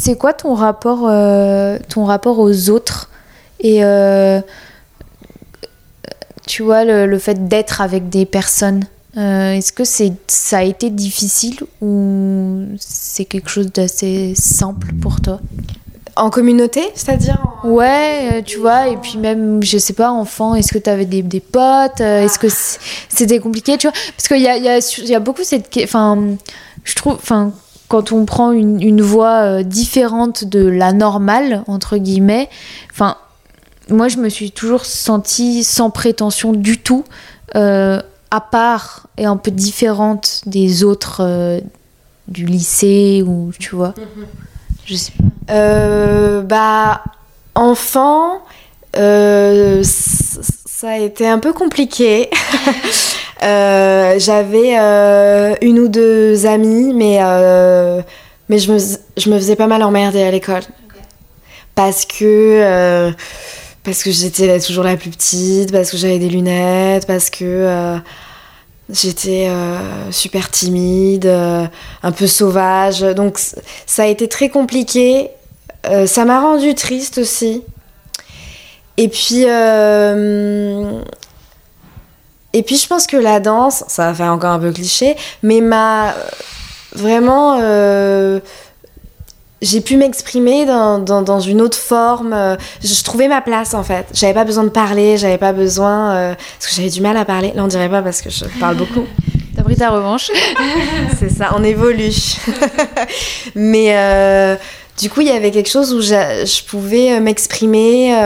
C'est quoi ton rapport, ton rapport aux autres et tu vois le fait d'être avec des personnes? Euh, est-ce que c'est, ça a été difficile ou c'est quelque chose d'assez simple pour toi? En communauté, c'est-à-dire Ouais, euh, tu vois, et puis même, je sais pas, enfant, est-ce que tu avais des, des potes euh, Est-ce que c'était compliqué, tu vois? Parce qu'il y a, y, a, y a beaucoup cette. Enfin, je trouve. Enfin, quand on prend une, une voie différente de la normale, entre guillemets, enfin, moi je me suis toujours sentie sans prétention du tout. Euh, à part et un peu différente des autres euh, du lycée ou tu vois mhm. Je sais pas. Euh, bah, enfant, euh, ça a été un peu compliqué. (laughs) J'avais une ou deux amies, mais, mais je, me, je me faisais pas mal emmerder à l'école. Parce que parce que j'étais toujours la plus petite, parce que j'avais des lunettes, parce que euh, j'étais euh, super timide, euh, un peu sauvage. Donc ça a été très compliqué. ça m'a rendu triste aussi. Et puis Et puis je pense que la danse, ça va faire encore un peu cliché, mais m'a vraiment j'ai pu m'exprimer dans, dans, dans, une autre forme. Euh, je, trouvais ma place en fait. J'avais pas besoin de parler, j'avais pas besoin. Euh, parce que j'avais du mal à parler. Là, on dirait pas parce que je parle (laughs) beaucoup. T'as pris ta revanche. (laughs) C'est ça, on évolue. (laughs) Mais euh, du coup, il y avait quelque chose où je, pouvais m'exprimer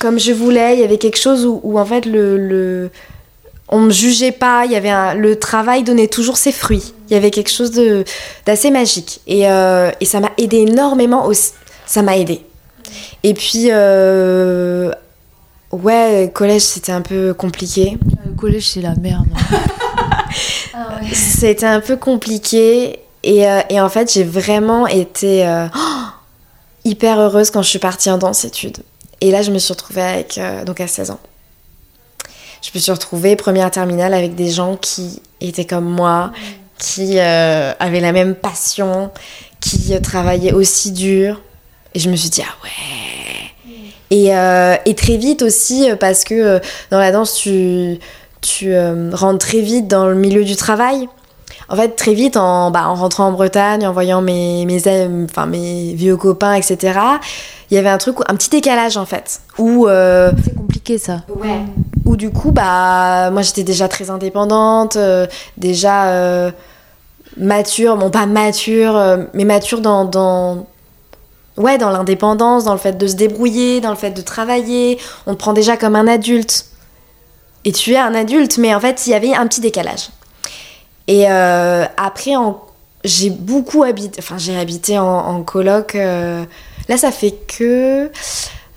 comme je voulais. Il y avait quelque chose où, où en fait le, le on me jugeait pas, il y avait le travail donnait toujours ses fruits. Il y avait quelque chose de d'assez magique et, euh, et ça m'a aidé énormément aussi. Ça m'a aidé. Et puis euh, ouais, collège c'était un peu compliqué. Le collège c'est la merde. (laughs) ah C'était un peu compliqué et, euh, et en fait j'ai vraiment été (gasps) hyper heureuse quand je suis partie en danse études. Et là je me suis retrouvée avec donc à 16 ans je me suis retrouvée première terminale avec des gens qui étaient comme moi, qui euh, avaient la même passion, qui euh, travaillaient aussi dur. Et je me suis dit, ah ouais. Et, euh, et très vite aussi, parce que dans la danse, tu, tu rentres très vite dans le milieu du travail. En fait, très vite, en, bah, en rentrant en Bretagne, en voyant mes, mes, enfin, mes vieux copains, etc., il y avait un truc, un petit décalage en fait. Où. C'est compliqué ça. Ouais où du coup, bah, moi j'étais déjà très indépendante, euh, déjà euh, mature, bon pas mature, euh, mais mature dans, dans, ouais, dans l'indépendance, dans le fait de se débrouiller, dans le fait de travailler. On te prend déjà comme un adulte. Et tu es un adulte, mais en fait, il y avait un petit décalage. Et après, j'ai beaucoup habité, enfin j'ai habité en, en coloc. Là, ça fait que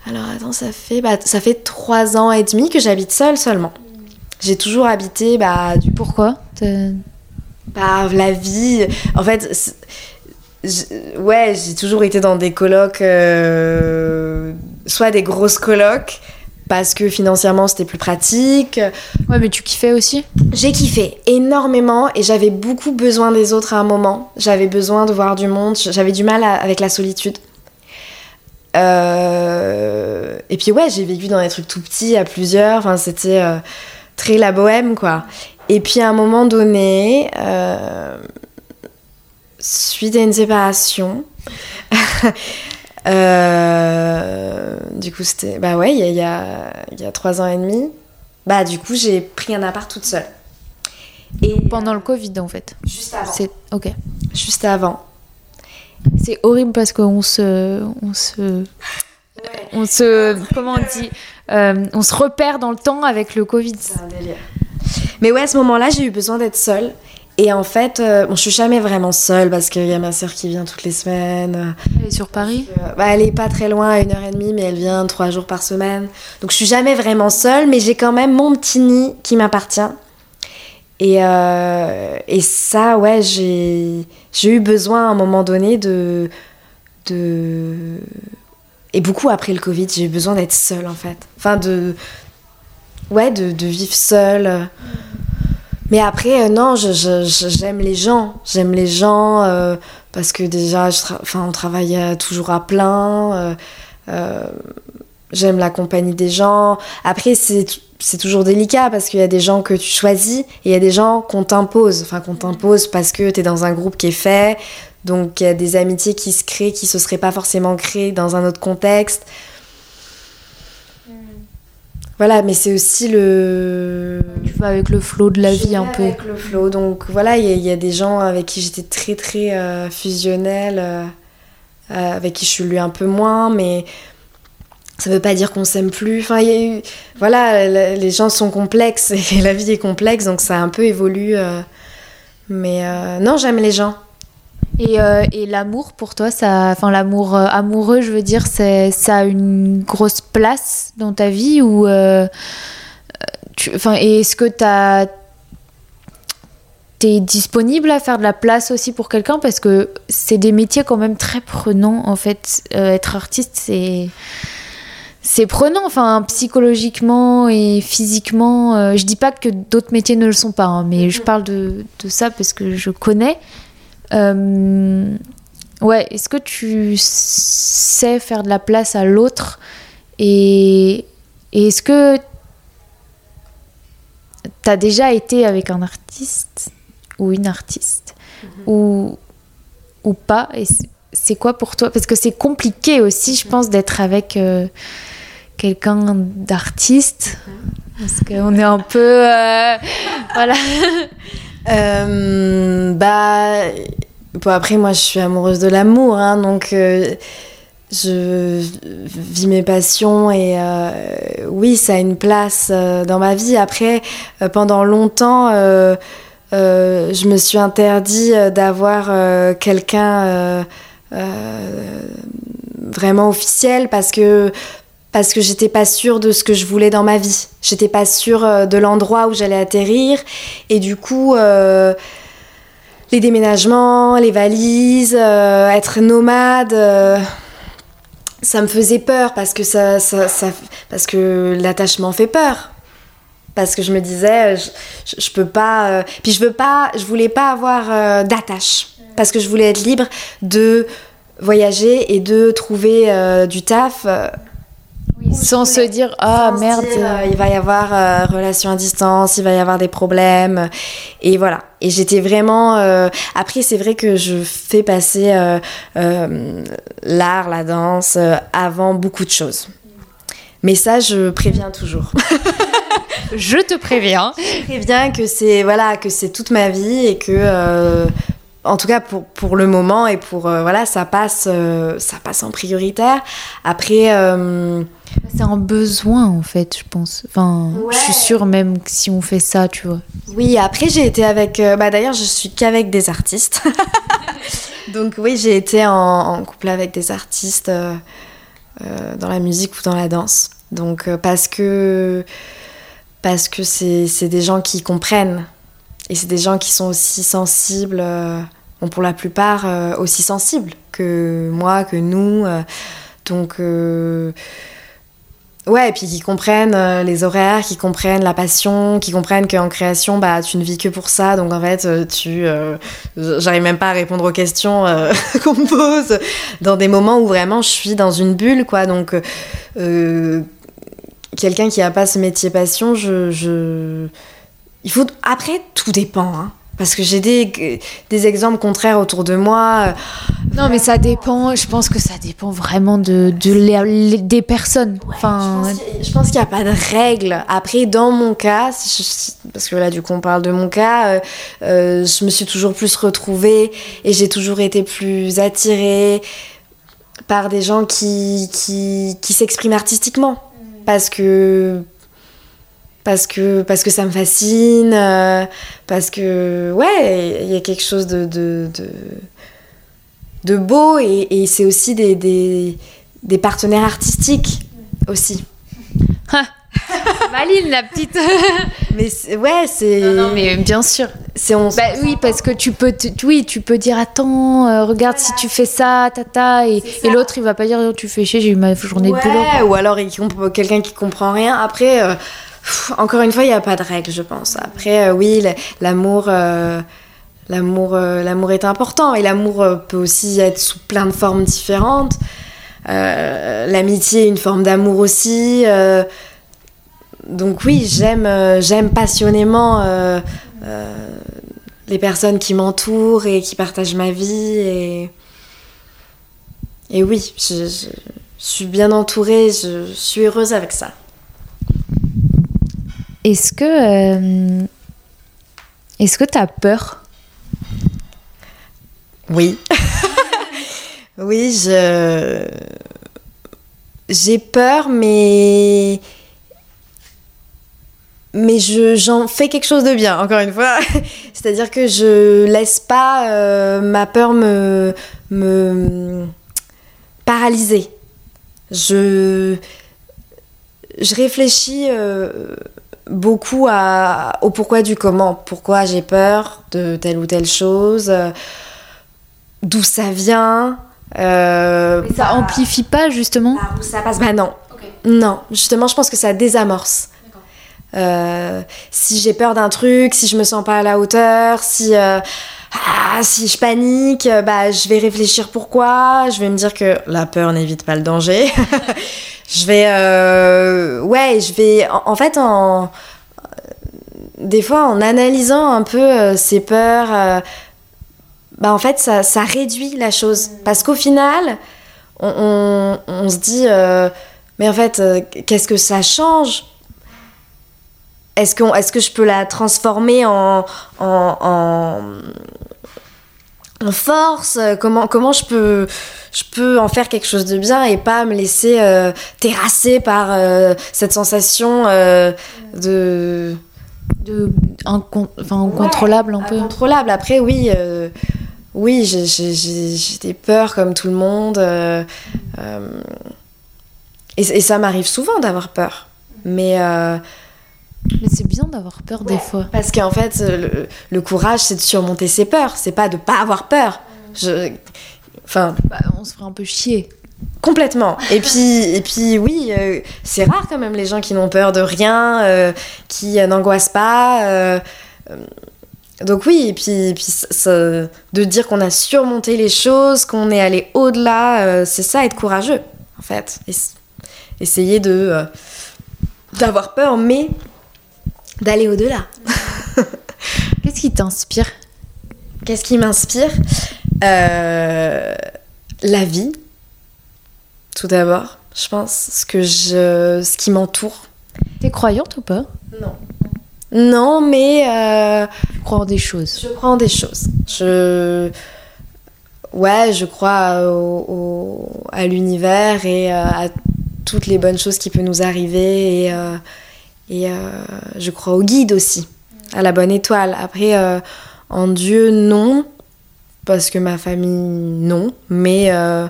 alors attends, ça fait, bah, ça fait trois ans et demi que j'habite seule seulement. J'ai toujours habité, bah, du... Pourquoi Bah, la vie. En fait, ouais, j'ai toujours été dans des colocs, euh, soit des grosses colocs, parce que financièrement c'était plus pratique. Ouais, mais tu kiffais aussi J'ai kiffé énormément et j'avais beaucoup besoin des autres à un moment. J'avais besoin de voir du monde, j'avais du mal avec la solitude. Euh, et puis ouais, j'ai vécu dans des trucs tout petits à plusieurs. Enfin, c'était euh, très la bohème, quoi. Et puis à un moment donné, euh, suite à une séparation, (laughs) du coup c'était, bah ouais, il y a, y a trois ans et demi. Bah du coup j'ai pris un appart toute seule. Et pendant le Covid en fait. Juste avant. Ok. Juste avant. C'est horrible parce qu'on se, on se, on se, comment on dit, euh, on se repère dans le temps avec le Covid. C'est un délire. Mais ouais, à ce moment-là, j'ai eu besoin d'être seule. Et en fait, euh, bon, je suis jamais vraiment seule parce qu'il y a ma soeur qui vient toutes les semaines. Elle est sur Paris? Euh, bah, Elle est pas très loin, à une heure et demie, mais elle vient trois jours par semaine. Donc je suis jamais vraiment seule, mais j'ai quand même mon petit nid qui m'appartient. Et, euh, et ça, ouais, j'ai eu besoin à un moment donné de, de. Et beaucoup après le Covid, j'ai eu besoin d'être seule en fait. Enfin, de. Ouais, de, de vivre seule. Mais après, euh, non, j'aime les gens. J'aime les gens euh, parce que déjà, je on travaille toujours à plein. j'aime la compagnie des gens. Après, c'est c'est toujours délicat parce qu'il y a des gens que tu choisis et il y a des gens qu'on t'impose. Enfin, qu'on t'impose parce que tu es dans un groupe qui est fait. Donc, il y a des amitiés qui se créent qui se seraient pas forcément créées dans un autre contexte. Hmm. Voilà, mais c'est aussi le. Tu vas avec le flot de la vie un peu. Avec le flot. Donc voilà, il y, a des gens avec qui j'étais très très euh, fusionnelle, euh, euh, avec qui je suis lui un peu moins, mais ça veut pas dire qu'on s'aime plus. Enfin, voilà, les gens sont complexes (laughs) et la vie est complexe, donc ça a un peu évolué. Euh. mais euh, non, j'aime les gens. Et, euh, et l'amour pour toi, ça, enfin l'amour amoureux, je veux dire, c'est, ça a une grosse place dans ta vie ou, enfin, est-ce que tu t'es disponible à faire de la place aussi pour quelqu'un? Parce que c'est des métiers quand même très prenants en fait. être artiste, c'est c'est prenant, enfin psychologiquement et physiquement. Euh, je dis pas que d'autres métiers ne le sont pas, hein, mais je parle de, ça parce que je connais. Euh, ouais, est-ce que tu sais faire de la place à l'autre et, est-ce que as déjà été avec un artiste ou une artiste ou, ou pas? Et c'est- c'est quoi pour toi? Parce que c'est compliqué aussi, je pense, d'être avec euh, quelqu'un d'artiste. Parce qu'on est un peu. euh, voilà. (laughs) Euh, bah, après, moi, je suis amoureuse de l'amour, hein, donc euh, je vis mes passions et oui, ça a une place dans ma vie. Après, pendant longtemps, je me suis interdit d'avoir quelqu'un vraiment officiel parce que parce que j'étais pas sûre de ce que je voulais dans ma vie. J'étais pas sûre euh, de l'endroit où j'allais atterrir et du coup euh, les déménagements, les valises, euh, être nomade, ça me faisait peur parce que ça, parce que l'attachement fait peur. Parce que je me disais, je, je, peux pas. puis je veux pas, je voulais pas avoir d'attache parce que je voulais être libre de voyager et de trouver du taf. Sans se dire, ah se merde. dire, euh, il va y avoir euh, relation à distance, il va y avoir des problèmes. Et voilà. Et j'étais vraiment. euh, Après, c'est vrai que je fais passer euh, l'art, la danse avant beaucoup de choses. Mais ça, je préviens toujours. (laughs) Je te préviens. je préviens que c'est voilà que c'est toute ma vie et que en tout cas pour, pour le moment et pour euh, voilà ça passe euh, ça passe en prioritaire. Après. euh, C'est un besoin en fait, je pense. Enfin, Ouais. je suis sûre même que si on fait ça, tu vois. Oui, après j'ai été avec. euh, bah d'ailleurs, je suis qu'avec des artistes. (laughs) Donc oui, j'ai été en, en couple avec des artistes euh, euh, dans la musique ou dans la danse. Donc parce que parce que c'est des gens qui comprennent et c'est des gens qui sont aussi sensibles. bon, pour la plupart aussi sensibles que moi, que nous. donc Ouais, et puis qui comprennent euh, les horaires, qui comprennent la passion, qui comprennent qu'en création, bah, tu ne vis que pour ça. Donc en fait, euh, tu, euh, j'arrive même pas à répondre aux questions (laughs) qu'on me pose dans des moments où vraiment je suis dans une bulle, quoi. Donc quelqu'un qui a pas ce métier passion, je, je... il faut. Après, tout dépend, hein. Parce que j'ai des, des exemples contraires autour de moi. Non, mais ça dépend. Je pense que ça dépend vraiment de, de la- les- des personnes. enfin, Je pense qu'il- n'y a pas de règle. Après, dans mon cas, je- parce que là, du coup, on parle de mon cas, euh, euh, je me suis toujours plus retrouvée et j'ai toujours été plus attirée par des gens qui, qui, qui s'expriment artistiquement. Parce que. Parce que, parce que ça me fascine, euh, parce que, ouais, il y a quelque chose de, de, de, de beau et, et c'est aussi des, des, des partenaires artistiques aussi. Maline, la petite. (laughs) Mais ouais, c'est. non, mais bien sûr. c'est on. Bah oui, parce que tu peux, te- oui, tu peux dire attends, euh, regarde si tu fais ça, tata, et, et l'autre il va pas dire oh, tu fais chier, j'ai eu ma journée de boulot. Ouais, ou alors il comp- quelqu'un qui comprend rien. Après, euh, encore une fois, il n'y a pas de règle, je pense. Après, euh, oui, l'amour. euh, L'amour, euh, l'amour est important et l'amour peut aussi être sous plein de formes différentes. L'amitié est une forme d'amour aussi. donc oui, j'aime, passionnément les personnes qui m'entourent et qui partagent ma vie. Et, oui, je, suis bien entourée, je suis heureuse avec ça. Est-ce que, euh, est-ce que t'as peur? Oui. (laughs) oui, je. J'ai peur, mais. Mais je, j'en fais quelque chose de bien, encore une fois. (laughs) C'est-à-dire que je laisse pas euh, ma peur me, me paralyser. Je, je réfléchis euh, beaucoup à, au pourquoi du comment. Pourquoi j'ai peur de telle ou telle chose? euh, d'où ça vient? Euh, Mais ça amplifie pas justement? par où ça passe Bah non. Non, justement, je pense que ça désamorce. Euh, si j'ai peur d'un truc, si je me sens pas à la hauteur, si, euh, ah, si je panique, euh, bah, je vais réfléchir pourquoi. Je vais me dire que la peur n'évite pas le danger. (laughs) je vais. euh, ouais, je vais. En, en fait, en, des fois, en analysant un peu ses peurs, bah, en fait, ça, ça, réduit la chose. Parce qu'au final, on, on, se dit, mais en fait, qu'est-ce que ça change? Est-ce que, est que je peux la transformer en, en, en, force? Comment, comment je, peux, je peux en faire quelque chose de bien et pas me laisser euh, terrasser par euh, cette sensation euh, de... de enfin, incontrôlable un peu. incontrôlable. Après oui oui j'ai des peurs comme tout le monde et, et, ça m'arrive souvent d'avoir peur. Mais mais c'est bien d'avoir peur des fois. Parce qu'en fait, le, courage, c'est de surmonter ses peurs. C'est pas de pas avoir peur. Je... Enfin, bah, on se ferait un peu chier. Complètement. Et puis, et puis oui, euh, c'est rare quand même les gens qui n'ont peur de rien, euh, qui euh, n'angoissent pas. donc oui, et puis, puis de dire qu'on a surmonté les choses, qu'on est allé au-delà, c'est ça, être courageux, en fait. essayer de d'avoir peur, mais d'aller au-delà. (laughs) Qu'est-ce qui t'inspire? Qu'est-ce qui m'inspire? Euh, La vie, tout d'abord. Je pense ce que je, ce qui m'entoure. T'es croyante ou pas? Non. Non, mais euh, je crois en des choses. Je crois en des choses. Je ouais, je crois au, à l'univers et euh, à toutes les bonnes choses qui peuvent nous arriver et et euh, je crois au guide aussi, à la bonne étoile. Après, euh, en Dieu, non, parce que ma famille, non. Mais euh,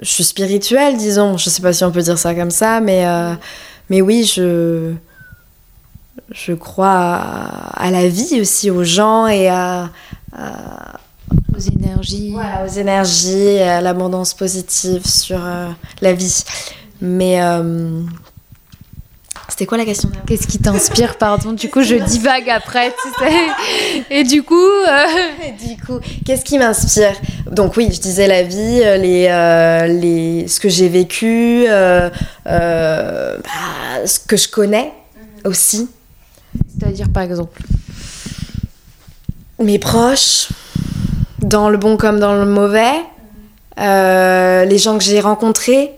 je suis spirituelle, disons. Je sais pas si on peut dire ça comme ça, mais, mais oui, je, je crois à, la vie aussi, aux gens et à, aux énergies. Voilà, aux énergies, à l'abondance positive sur la vie. Mais c'était quoi la question Qu'est-ce qui t'inspire, pardon? Du coup, je divague après, tu sais. Et du coup. Euh, du coup, qu'est-ce qui m'inspire? Donc, oui, je disais la vie, euh, les, euh, les, ce que j'ai vécu, bah, ce que je connais aussi. C'est-à-dire, par exemple? Mes proches, dans le bon comme dans le mauvais, les gens que j'ai rencontrés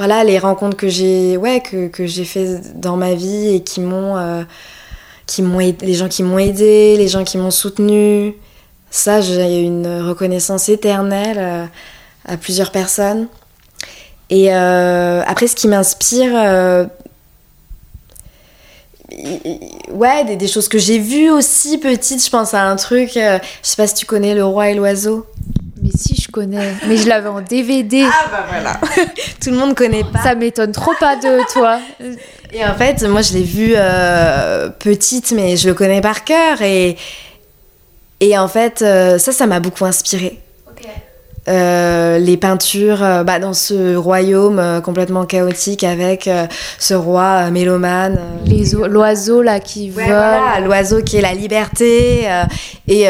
voilà les rencontres que j'ai ouais que, que j'ai fait dans ma vie et qui m'ont euh, qui m'ont les gens qui m'ont aidé les gens qui m'ont soutenu. Ça j'ai une reconnaissance éternelle euh, à plusieurs personnes. Et euh, après ce qui m'inspire ouais des, des, choses que j'ai vues aussi petite je pense à un truc je sais pas si tu connais le roi et l'oiseau mais si, je connais. Mais je l'avais en DVD. Ah bah voilà. (laughs) Tout le monde connaît pas. Ça m'étonne trop pas de toi. Et en fait, moi, je l'ai vu euh, petite, mais je le connais par cœur. Et, et en fait, euh, ça, ça m'a beaucoup inspiré. Euh, les peintures bah, dans ce royaume complètement chaotique avec ce roi mélomane. L'oiseau là qui vole. Voilà, l'oiseau qui est la liberté. et,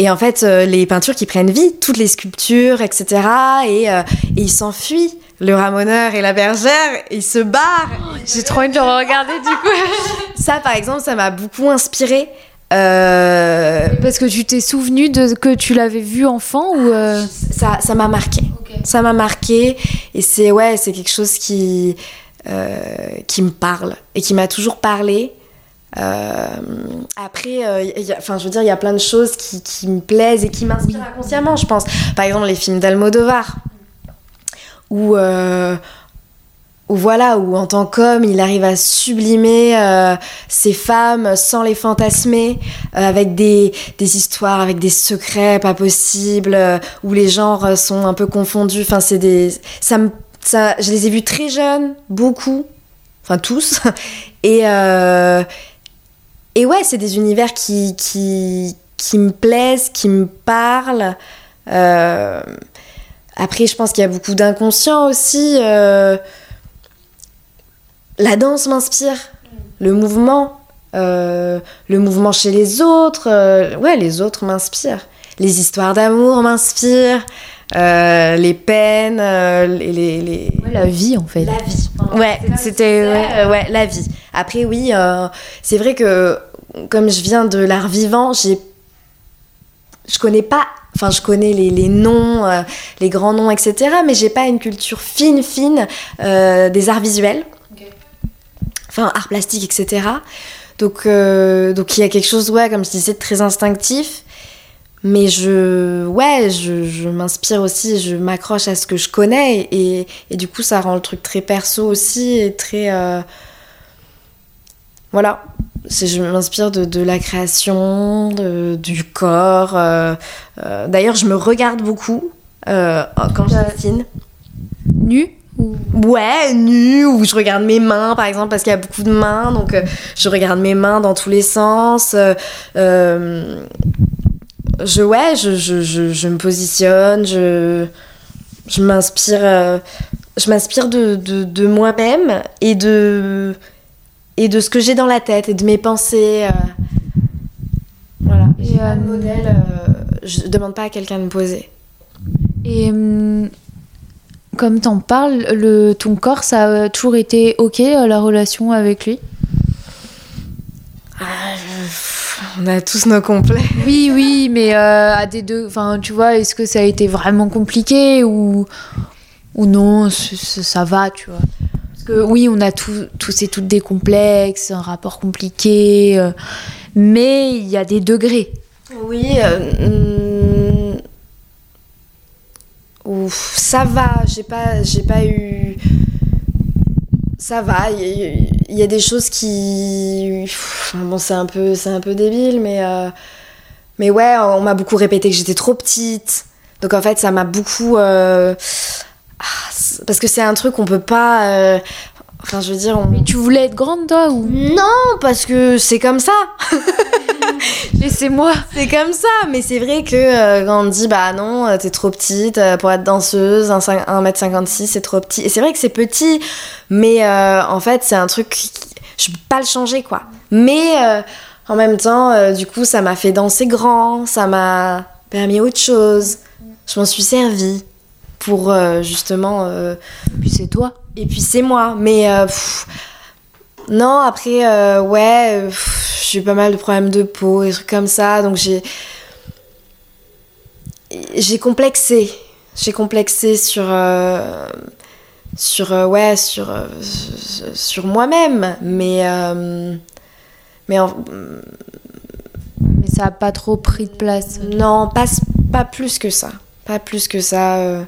et en fait, euh, les peintures qui prennent vie, toutes les sculptures, etc. Et, euh, et il s'enfuit. Le ramoneur et la bergère, ils se barrent. Oh, j'ai trop envie de le regarder du coup. (laughs) ça, par exemple, ça m'a beaucoup inspiré. Euh, Parce que tu t'es souvenu de que tu l'avais vu enfant ou ça ça m'a marqué. Ça m'a marqué et c'est ouais c'est quelque chose qui qui me parle et qui m'a toujours parlé euh, après, euh, enfin, je veux dire, il y a plein de choses qui, me plaisent et qui m'inspirent inconsciemment, je pense. Par exemple, les films d'Almodovar, où, euh, où voilà, où en tant qu'homme, il arrive à sublimer ces femmes sans les fantasmer, avec des, des, histoires, avec des secrets pas possibles, où les genres sont un peu confondus. Enfin, c'est des, ça me, ça, je les ai vus très jeunes, beaucoup, enfin tous, (laughs) et et ouais, c'est des univers qui, qui, qui, me plaisent, qui me parlent. Euh, après, je pense qu'il y a beaucoup d'inconscient aussi. Euh, la danse m'inspire, le mouvement, euh, le mouvement chez les autres. ouais, les autres m'inspirent. Les histoires d'amour m'inspirent. euh, les peines, euh, les, les, les- Ouais, la vie en fait. la vie. Ouais, c'était ouais, euh, ouais, la vie. Après oui, euh, c'est vrai que comme je viens de l'art vivant, j'ai je connais pas enfin je connais les, les noms, euh, les grands noms, etc. Mais j'ai pas une culture fine, fine euh, des arts visuels. Enfin, art plastique, etc. Donc, euh, donc il y a quelque chose, ouais, comme je disais, de très instinctif. Mais je, ouais, je, je m'inspire aussi, je m'accroche à ce que je connais et, et du coup ça rend le truc très perso aussi et très, voilà. Je m'inspire de, de la création, de- du corps. euh, euh, D'ailleurs, je me regarde beaucoup euh, quand je dessine. Nu ou... Ouais, nu, ou je regarde mes mains, par exemple, parce qu'il y a beaucoup de mains, donc je regarde mes mains dans tous les sens. je, ouais, je, je, je, je me positionne, je, je m'inspire je m'inspire de, de, de moi-même et de, et de ce que j'ai dans la tête et de mes pensées. euh. Voilà. Et, J'ai pas de euh, modèle, euh, je demande pas à quelqu'un de me poser. Et hum, comme t'en parles, le, ton corps, ça a toujours été ok, la relation avec lui? Ah, je- on a tous nos complets. (laughs) Oui, oui, mais euh, à des deux, enfin, tu vois, est-ce que ça a été vraiment compliqué ou, ou non, ça va, tu vois? Oui, on a tous et toutes des complexes, un rapport compliqué, euh, mais il y a des degrés. Oui, euh, hmm, ça va. J'ai pas, j'ai pas eu. Ça va. Il y, a des choses qui. Bon, c'est un peu, un peu débile, mais euh, mais ouais, on m'a beaucoup répété que j'étais trop petite. Donc en fait, ça m'a beaucoup. ah, parce que c'est un truc qu'on peut pas. euh, Enfin, je veux dire, on... Mais tu voulais être grande, toi, ou? Non, parce que c'est comme ça. (laughs) Laissez-moi C'est comme ça, mais c'est vrai que euh, quand on te dit bah non, euh, t'es trop petite euh, pour être danseuse, 1 cin- 1m56 c'est trop petit. Et c'est vrai que c'est petit, mais euh, en fait c'est un truc, je peux pas le changer quoi. Mais euh, en même temps, euh, du coup ça m'a fait danser grand, ça m'a permis autre chose. Je m'en suis servie pour euh, justement. euh, Puis c'est toi. et puis c'est moi. Mais euh, pff, non, après, euh, ouais, j'ai eu pas mal de problèmes de peau, des trucs comme ça. Donc j'ai. J'ai complexé. J'ai complexé sur. euh, sur. euh, ouais, sur. sur moi-même. Mais. mais en- Mais ça a pas trop pris de place. non, pas, pas plus que ça. Pas plus que ça.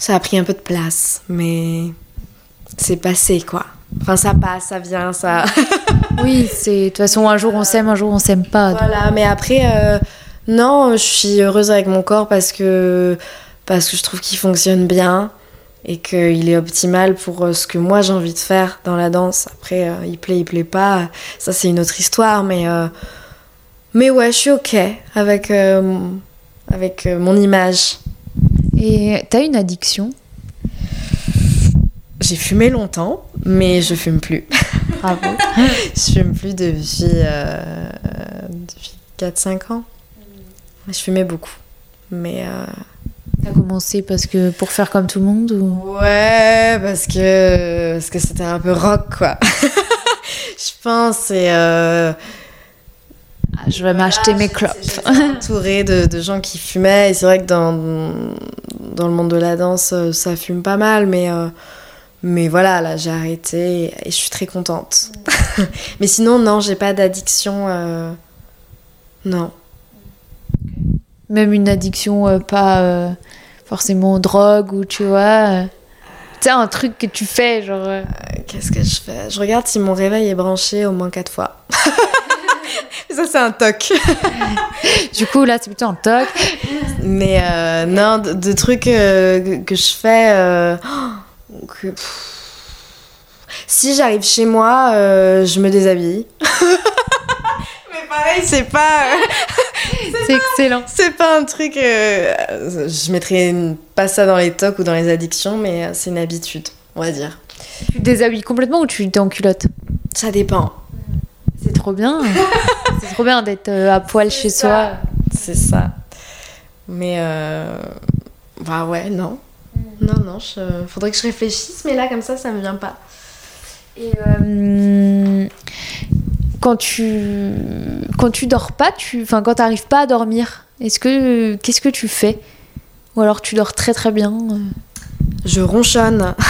Ça a pris un peu de place, mais c'est passé quoi. Enfin, ça passe, ça vient, ça. (laughs) Oui, c'est de toute façon un jour on s'aime, un jour on s'aime pas. voilà, mais après, euh, non, je suis heureuse avec mon corps parce que, parce que je trouve qu'il fonctionne bien et qu'il est optimal pour euh, ce que moi j'ai envie de faire dans la danse. Après, euh, il plaît, il plaît pas, ça c'est une autre histoire, mais, euh, mais ouais, je suis ok avec, avec mon image. Et t'as une addiction? J'ai fumé longtemps, mais je fume plus. (laughs) Bravo. je fume plus depuis, euh, depuis 4-5 ans. Je fumais beaucoup. Mais euh, T'as commencé parce que pour faire comme tout le monde ou? Ouais, parce que parce que c'était un peu rock quoi. (laughs) je pense et euh, je vais m'acheter mes clopes. J'étais (laughs) entourée de, de gens qui fumaient et c'est vrai que dans dans le monde de la danse euh, ça fume pas mal mais euh, mais voilà là j'ai arrêté et, et je suis très contente. (laughs) mais sinon non j'ai pas d'addiction euh, non. Même une addiction euh, pas euh, forcément drogue ou tu vois. euh, tu sais, un truc que tu fais, genre. euh, Qu'est-ce que je fais? Je regarde si mon réveil est branché au moins quatre fois. (laughs) (laughs) Ça, c'est un toc. (laughs) Du coup, là, c'est plutôt un toc. Mais euh, non, de, de trucs euh, que, que je fais. euh, (gasps) que- si j'arrive chez moi, je me déshabille. (laughs) Mais pareil, c'est pas. C'est excellent. C'est pas un truc. je mettrais pas ça dans les tocs ou dans les addictions, mais c'est une habitude, on va dire. Tu te déshabilles complètement ou tu t'es en culotte Ça dépend. C'est trop bien. (laughs) c'est trop bien d'être euh, à poil chez ça. soi. C'est ça. Mais euh, Bah ouais, non. Non, non, je... faudrait que je réfléchisse, mais là, comme ça, ça me vient pas. Et euh, quand tu quand tu dors pas, tu enfin quand t'arrives pas à dormir, est-ce que qu'est-ce que tu fais? Ou alors tu dors très très bien? Je ronchonne. (laughs)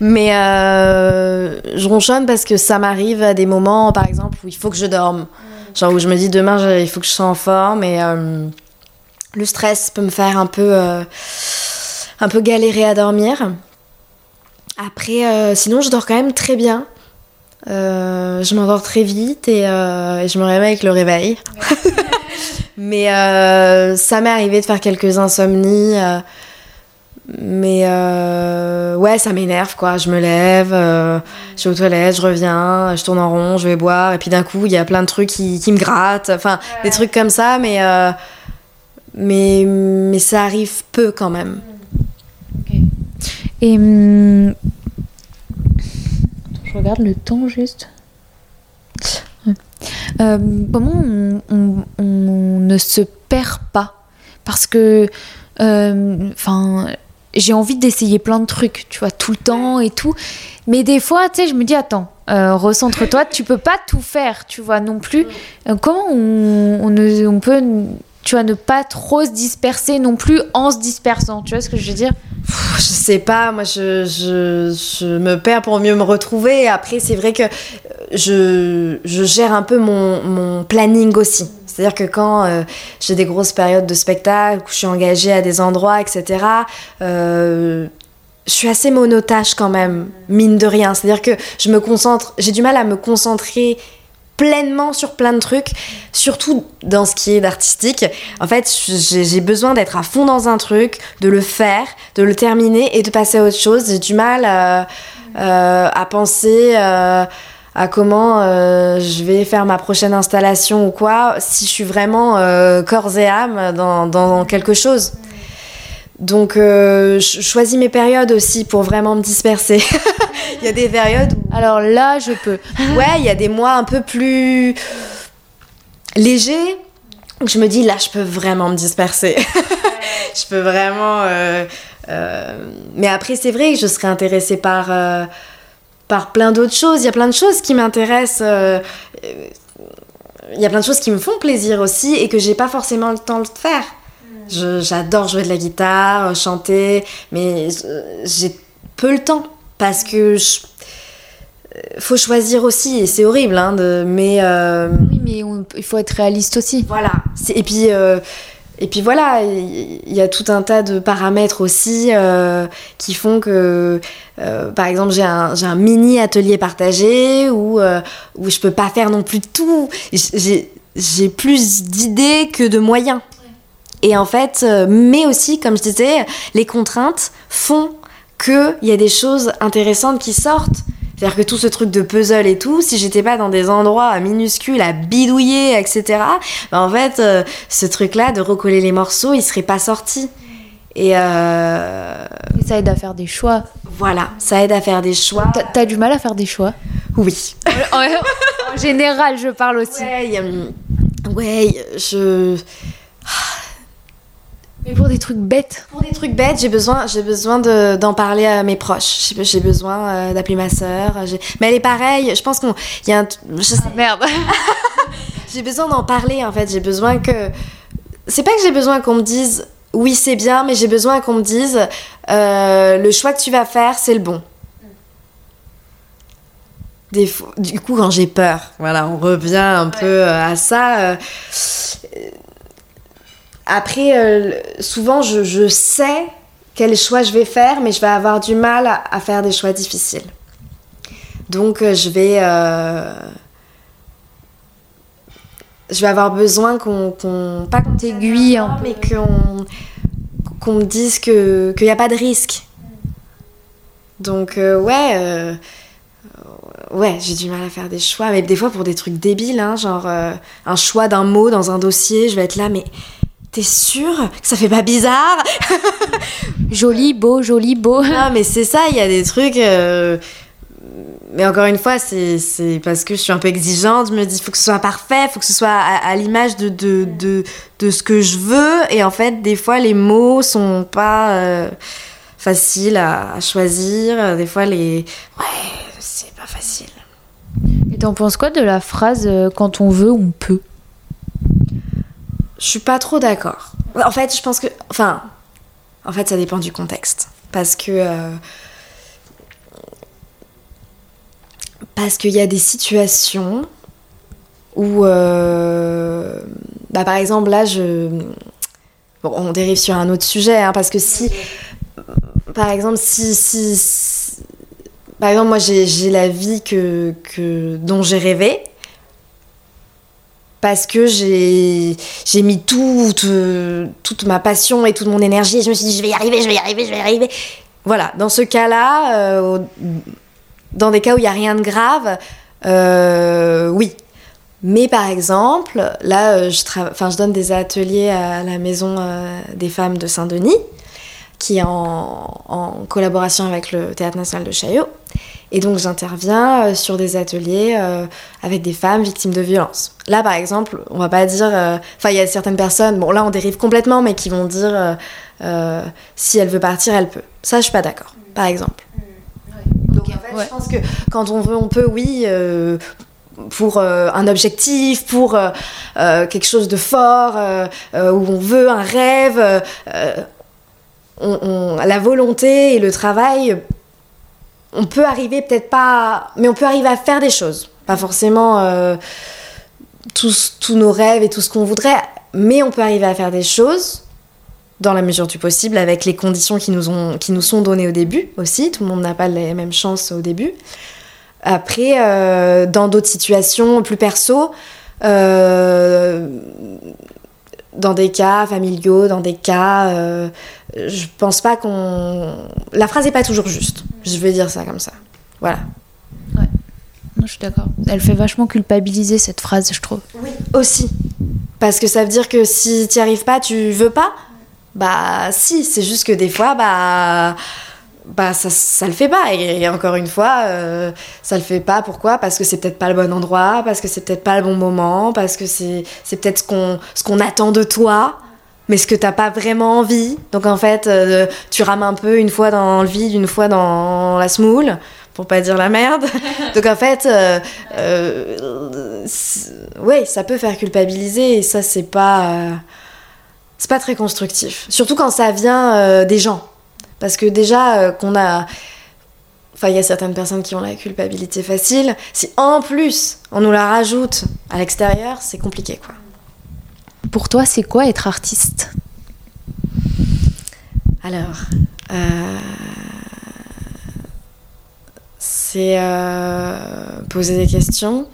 mais euh, je ronchonne parce que ça m'arrive à des moments, par exemple, où il faut que je dorme. Genre où je me dis demain, il faut que je sois en forme et le stress peut me faire un peu un peu galérer à dormir. Après, euh, sinon, je dors quand même très bien. Euh, je m'endors très vite euh, et, je me réveille avec le réveil. (laughs) mais ça m'est arrivé de faire quelques insomnies. Mais ouais, ça m'énerve quoi. Je me lève, je vais aux toilettes, je reviens, je tourne en rond, je vais boire. Et puis d'un coup, il y a plein de trucs qui, qui me grattent. Enfin, des trucs comme ça. Mais, mais, mais ça arrive peu quand même. Et hum, je regarde le temps juste. Euh, comment on, ne se perd pas? Parce que, euh, enfin, j'ai envie d'essayer plein de trucs, tu vois, tout le temps et tout. Mais des fois, tu sais, je me dis, attends, euh, recentre-toi, tu peux pas tout faire, tu vois, non plus. comment on, on, on peut tu vois, ne pas trop se disperser non plus en se dispersant. Tu vois ce que je veux dire? Je sais pas, moi je, je, je, me perds pour mieux me retrouver. Après, c'est vrai que euh, je, je, gère un peu mon, mon planning aussi. C'est-à-dire que quand euh, j'ai des grosses périodes de spectacle, où je suis engagée à des endroits, etc., euh, je suis assez monotache quand même, mine de rien. C'est-à-dire que je me concentre, j'ai du mal à me concentrer pleinement sur plein de trucs, surtout dans ce qui est d'artistique. En fait, j'ai besoin d'être à fond dans un truc, de le faire, de le terminer et de passer à autre chose. J'ai du mal euh, à penser à comment je vais faire ma prochaine installation ou quoi, si je suis vraiment corps et âme dans, dans quelque chose. Donc, euh, je choisis mes périodes aussi pour vraiment me disperser. (laughs) il y a des périodes où... Alors là, je peux. (laughs) ouais, il y a des mois un peu plus légers. Où je me dis, là, je peux vraiment me disperser. (laughs) je peux vraiment... Euh, euh, mais après, c'est vrai que je serais intéressée par, par plein d'autres choses. Il y a plein de choses qui m'intéressent. Il y a plein de choses qui me font plaisir aussi et que j'ai pas forcément le temps de faire. J'adore jouer de la guitare, chanter, mais j'ai peu le temps parce que je, faut choisir aussi et c'est horrible hein, de, mais euh, oui mais il faut être réaliste aussi voilà et puis euh, et puis voilà il y, a tout un tas de paramètres aussi euh, qui font que par exemple j'ai un, un, mini atelier partagé où où je peux pas faire non plus tout j'ai plus d'idées que de moyens et en fait, euh, mais aussi, comme je disais, les contraintes font qu'il y a des choses intéressantes qui sortent. C'est-à-dire que tout ce truc de puzzle et tout, si j'étais pas dans des endroits minuscules à bidouiller, etc., ben en fait, euh, ce truc-là de recoller les morceaux, il serait pas sorti. Euh, Et, ça aide à faire des choix. Voilà, ça aide à faire des choix. T'as as du mal à faire des choix? Oui. en, général, je parle aussi. Ouais, ouais je mais pour des trucs bêtes Pour des trucs bêtes, j'ai besoin, j'ai besoin d'en parler à mes proches. J'ai besoin euh, d'appeler ma sœur. Mais elle est pareille. Je pense qu'on. y a un. Ah, merde (laughs) (laughs) J'ai besoin d'en parler en fait. J'ai besoin que. C'est pas que j'ai besoin qu'on me dise oui, c'est bien, mais j'ai besoin qu'on me dise euh, le choix que tu vas faire, c'est le bon. Des du coup, quand j'ai peur, voilà, on revient un peu euh, à ça après, euh, souvent, je, sais quel choix je vais faire, mais je vais avoir du mal à, faire des choix difficiles. Donc, euh, je vais. Euh, je vais avoir besoin qu'on. pas qu'on t'aiguille, mais qu'on me dise qu'il n'y a pas de risque. Donc, ouais. ouais, j'ai du mal à faire des choix, mais des fois pour des trucs débiles, hein, genre un choix d'un mot dans un dossier, je vais être là, mais T'es sûr que ça fait pas bizarre? Joli, beau, joli, beau. Non, mais c'est ça, il y a des trucs. Euh, mais encore une fois, c'est parce que je suis un peu exigeante. Je me dis, il faut que ce soit parfait, il faut que ce soit à, l'image de de, de, de, ce que je veux. Et en fait, des fois, les mots sont pas euh, faciles à, choisir. Des fois, les. Ouais, c'est pas facile. Et t'en penses quoi de la phrase euh, quand on veut, on peut? Je suis pas trop d'accord. En fait, je pense que. Enfin, en fait, ça dépend du contexte. Parce que. Euh, parce qu'il y a des situations où, euh, bah, par exemple, là, je. Bon, on dérive sur un autre sujet, hein, parce que si. Par exemple, si. si, par exemple, moi, j'ai la vie que, que dont j'ai rêvé parce que j'ai mis toute, toute ma passion et toute mon énergie et je me suis dit je vais y arriver, je vais y arriver, je vais y arriver. Voilà, dans ce cas-là, euh, dans des cas où il n'y a rien de grave, euh, oui. Mais par exemple, là, euh, je, je donne des ateliers à la Maison des femmes de Saint-Denis, qui est en, en, collaboration avec le Théâtre national de Chaillot. Et donc j'interviens sur des ateliers avec des femmes victimes de violences. Là, par exemple, on va pas dire... Enfin, il y a certaines personnes, bon là on dérive complètement, mais qui vont dire si elle veut partir, elle peut. Ça, je suis pas d'accord, par exemple. Donc en fait, je pense que quand on veut, on peut, oui. Euh, pour euh, un objectif, pour euh, quelque chose de fort, où on veut un rêve, on, la volonté et le travail, on peut arriver peut-être pas, mais on peut arriver à faire des choses. Pas forcément tous, tous nos rêves et tout ce qu'on voudrait, mais on peut arriver à faire des choses dans la mesure du possible, avec les conditions qui nous, ont, qui nous sont données au début aussi. Tout le monde n'a pas les mêmes chances au début. Après, euh, dans d'autres situations plus perso, euh, dans des cas familiaux, dans des cas, euh, je pense pas qu'on. La phrase n'est pas toujours juste. Je vais dire ça comme ça. Voilà. Ouais. je suis d'accord. Elle fait vachement culpabiliser cette phrase, je trouve. Oui. Aussi. Parce que ça veut dire que si tu n'y arrives pas, tu veux pas. Bah si, c'est juste que des fois, bah, bah ça, ça le fait pas. Et, encore une fois, euh, ça le fait pas. Pourquoi? Parce que c'est peut-être pas le bon endroit, parce que c'est peut-être pas le bon moment, parce que c'est, c'est peut-être ce qu'on, ce qu'on attend de toi mais ce que t'as pas vraiment envie. Donc en fait, euh, tu rames un peu une fois dans le vide, une fois dans la smoule, pour pas dire la merde. (laughs) Donc en fait, euh, euh, ouais, ça peut faire culpabiliser et ça c'est pas c'est pas très constructif. Surtout quand ça vient euh, des gens. Parce que déjà, euh, qu'on a. Enfin, il y a certaines personnes qui ont la culpabilité facile. Si en plus on nous la rajoute à l'extérieur, c'est compliqué quoi. Pour toi, c'est quoi être artiste Alors. Euh, c'est poser des questions,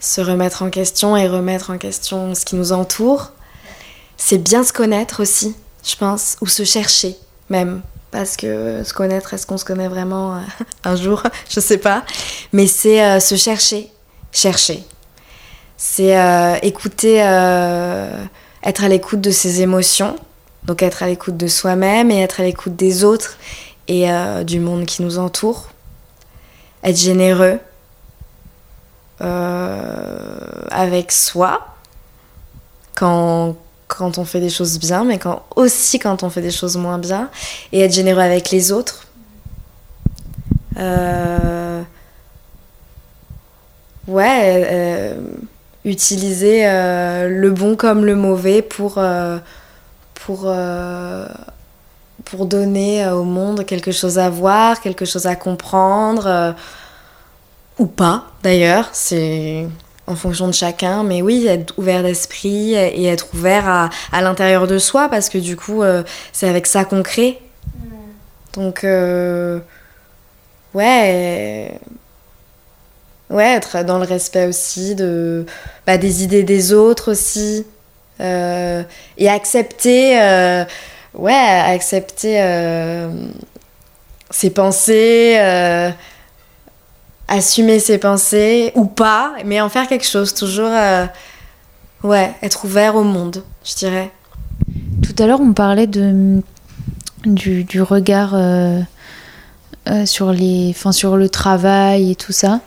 se remettre en question et remettre en question ce qui nous entoure c'est bien se connaître aussi, je pense, ou se chercher même. Parce que se connaître, est-ce qu'on se connaît vraiment euh, (laughs) un jour? (laughs) Je sais pas. Mais c'est euh, se chercher, chercher. C'est euh, écouter, être à l'écoute de ses émotions, donc être à l'écoute de soi-même et être à l'écoute des autres et du monde qui nous entoure. Être généreux avec soi quand quand on fait des choses bien, mais quand, aussi quand on fait des choses moins bien, et être généreux avec les autres. Euh, ouais, euh, utiliser euh, le bon comme le mauvais pour, pour, pour donner au monde quelque chose à voir, quelque chose à comprendre, ou pas d'ailleurs, c'est en fonction de chacun. Mais oui, être ouvert d'esprit et être ouvert à, à l'intérieur de soi parce que du coup, euh, c'est avec ça qu'on crée. Donc, euh, ouais. Ouais, être dans le respect aussi de, bah, des idées des autres aussi. Euh, et accepter, ouais, accepter ses pensées assumer ses pensées ou pas, mais en faire quelque chose, toujours euh, ouais, être ouvert au monde, je dirais. Tout à l'heure, on parlait de, du, regard euh, euh, sur, les, enfin, sur le travail et tout ça.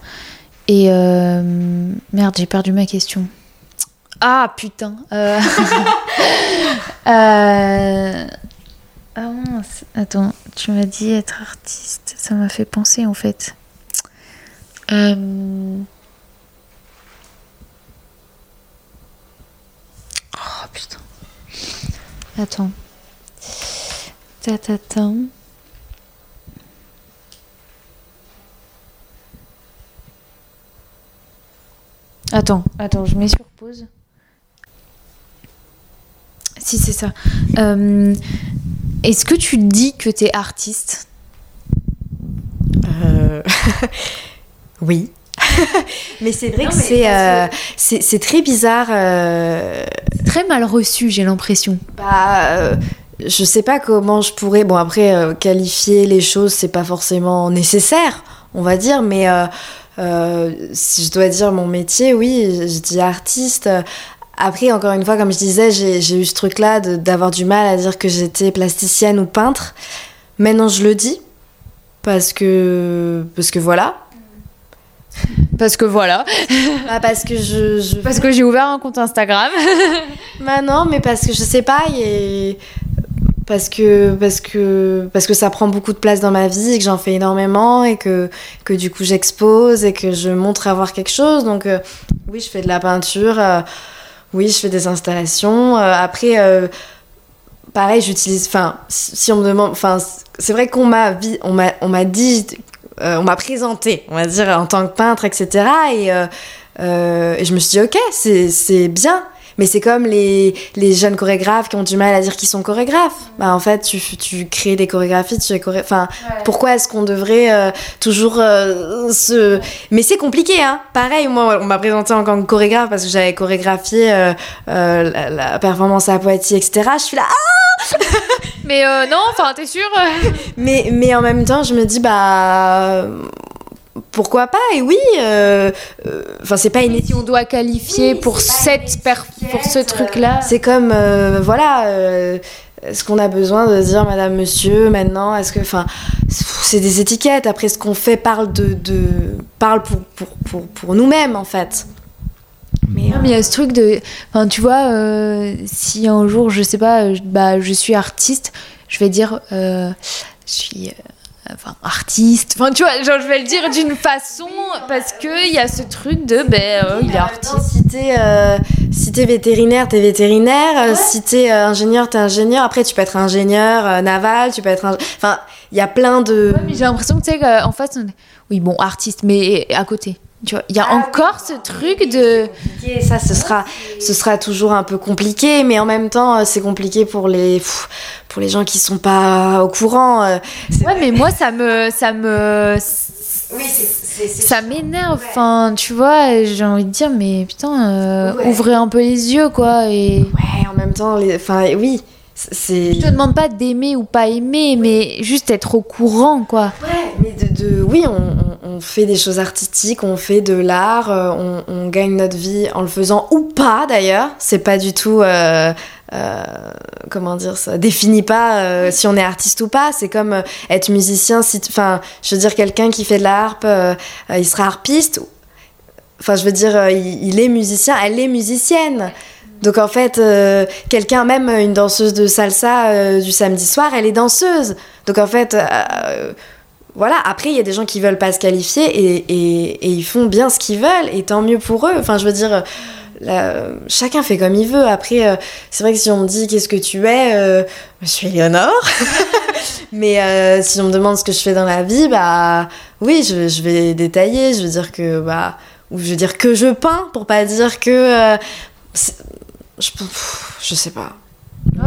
Et euh, merde, j'ai perdu ma question. Ah putain. Euh... (laughs) euh... Ah mince. Attends, tu m'as dit être artiste. Ça m'a fait penser en fait. Oh putain. Attends. Ta Attends, attends, je mets sur pause. Si, c'est ça. Euh, Est-ce que tu dis que t'es artiste? Euh, (laughs) oui. (laughs) mais c'est vrai Non, que c'est euh, c'est très bizarre. euh, Très mal reçu, j'ai l'impression. Bah, euh, je sais pas comment je pourrais. Bon, après, euh, qualifier les choses, c'est pas forcément nécessaire, on va dire, mais euh, euh, si je dois dire mon métier, oui, je dis artiste. Après, encore une fois, comme je disais, j'ai eu ce truc-là d'avoir du mal à dire que j'étais plasticienne ou peintre. Maintenant, je le dis. Parce que, parce que voilà. (laughs) Parce que voilà. (laughs) Bah, parce que je, je Parce que j'ai ouvert un compte Instagram. (laughs) Bah non, mais parce que je sais pas, et parce que parce que parce que ça prend beaucoup de place dans ma vie et que j'en fais énormément et que que du coup j'expose et que je montre avoir quelque chose. Donc euh, oui, je fais de la peinture, euh, oui, je fais des installations. euh, après, pareil, j'utilise. Enfin, si on me demande, enfin, c'est vrai qu'on m'a on on m'a dit, on m'a présenté, on va dire en tant que peintre, etc. Et et je me suis dit, ok, c'est bien. Mais c'est comme les, les jeunes chorégraphes qui ont du mal à dire qu'ils sont chorégraphes. Bah, en fait, tu, tu crées des chorégraphies, tu es choré... Enfin, pourquoi est-ce qu'on devrait euh, toujours euh, se... Mais c'est compliqué, hein. Pareil, moi, on m'a présenté en tant que chorégraphe parce que j'avais chorégraphié euh, la, la performance à Poitiers, etc. Je suis là, ah Mais non, enfin, t'es sûre? (laughs) Mais, mais en même temps, je me dis, bah... Pourquoi pas Et oui, euh, euh, enfin, c'est pas une Si on doit qualifier pour, cette per- pour ce truc-là. C'est comme, euh, voilà, euh, est-ce qu'on a besoin de dire madame, monsieur maintenant Est-ce que, enfin, c'est des étiquettes. Après, ce qu'on fait parle, de, de, parle pour, pour, pour, pour nous-mêmes, en fait. Mais, il y a ce truc de. Enfin, tu vois, euh, si un jour, je sais pas, je- bah, je suis artiste, je vais dire. euh, je suis. Euh, Enfin, artiste. Enfin, tu vois, genre, je vais le dire d'une façon parce qu'il y a ce truc de. Ben, euh, il est artiste. Si t'es euh, si t'es vétérinaire, t'es vétérinaire. Euh, Si t'es euh, ingénieur, t'es ingénieur. Après, tu peux être ingénieur euh, naval, tu peux être. Enfin, il y a plein de. Ouais, j'ai l'impression que tu sais qu'en fait, on est- oui, bon, artiste, mais à côté. Tu vois, il y a Ah encore ce truc de. Ça, ce sera, ce sera toujours un peu compliqué, mais en même temps, euh, c'est compliqué pour les, pour les gens qui sont pas au courant. euh. Ouais, mais moi, ça me, ça me, Oui, ça m'énerve. Enfin, tu vois, j'ai envie de dire, mais putain, euh, Ouais. ouvrez un peu les yeux, quoi. Et Ouais, en même temps, les... enfin, oui, c'est. je te demande pas d'aimer ou pas aimer, mais juste être au courant, quoi. Ouais, mais de, de- oui, on, fait des choses artistiques, on fait de l'art, euh, on, on gagne notre vie en le faisant ou pas d'ailleurs. C'est pas du tout, euh, euh, comment dire ça, définit pas euh, si on est artiste ou pas. C'est comme euh, être musicien. Si, enfin, je veux dire, quelqu'un qui fait de la harpe, il sera harpiste. Enfin, je veux dire, il, il est musicien, elle est musicienne. Donc en fait, euh, quelqu'un, même une danseuse de salsa euh, du samedi soir, elle est danseuse. Donc en fait, euh, voilà. Après, il y a des gens qui veulent pas se qualifier et, ils font bien ce qu'ils veulent et tant mieux pour eux. Enfin, je veux dire, chacun fait comme il veut. Après, c'est vrai que si on me dit qu'est-ce que tu es, je suis Éléonore. (laughs) Mais si on me demande ce que je fais dans la vie, bah oui, je, vais détailler. Je veux dire que bah je veux dire que je peins pour pas dire que je, je sais pas.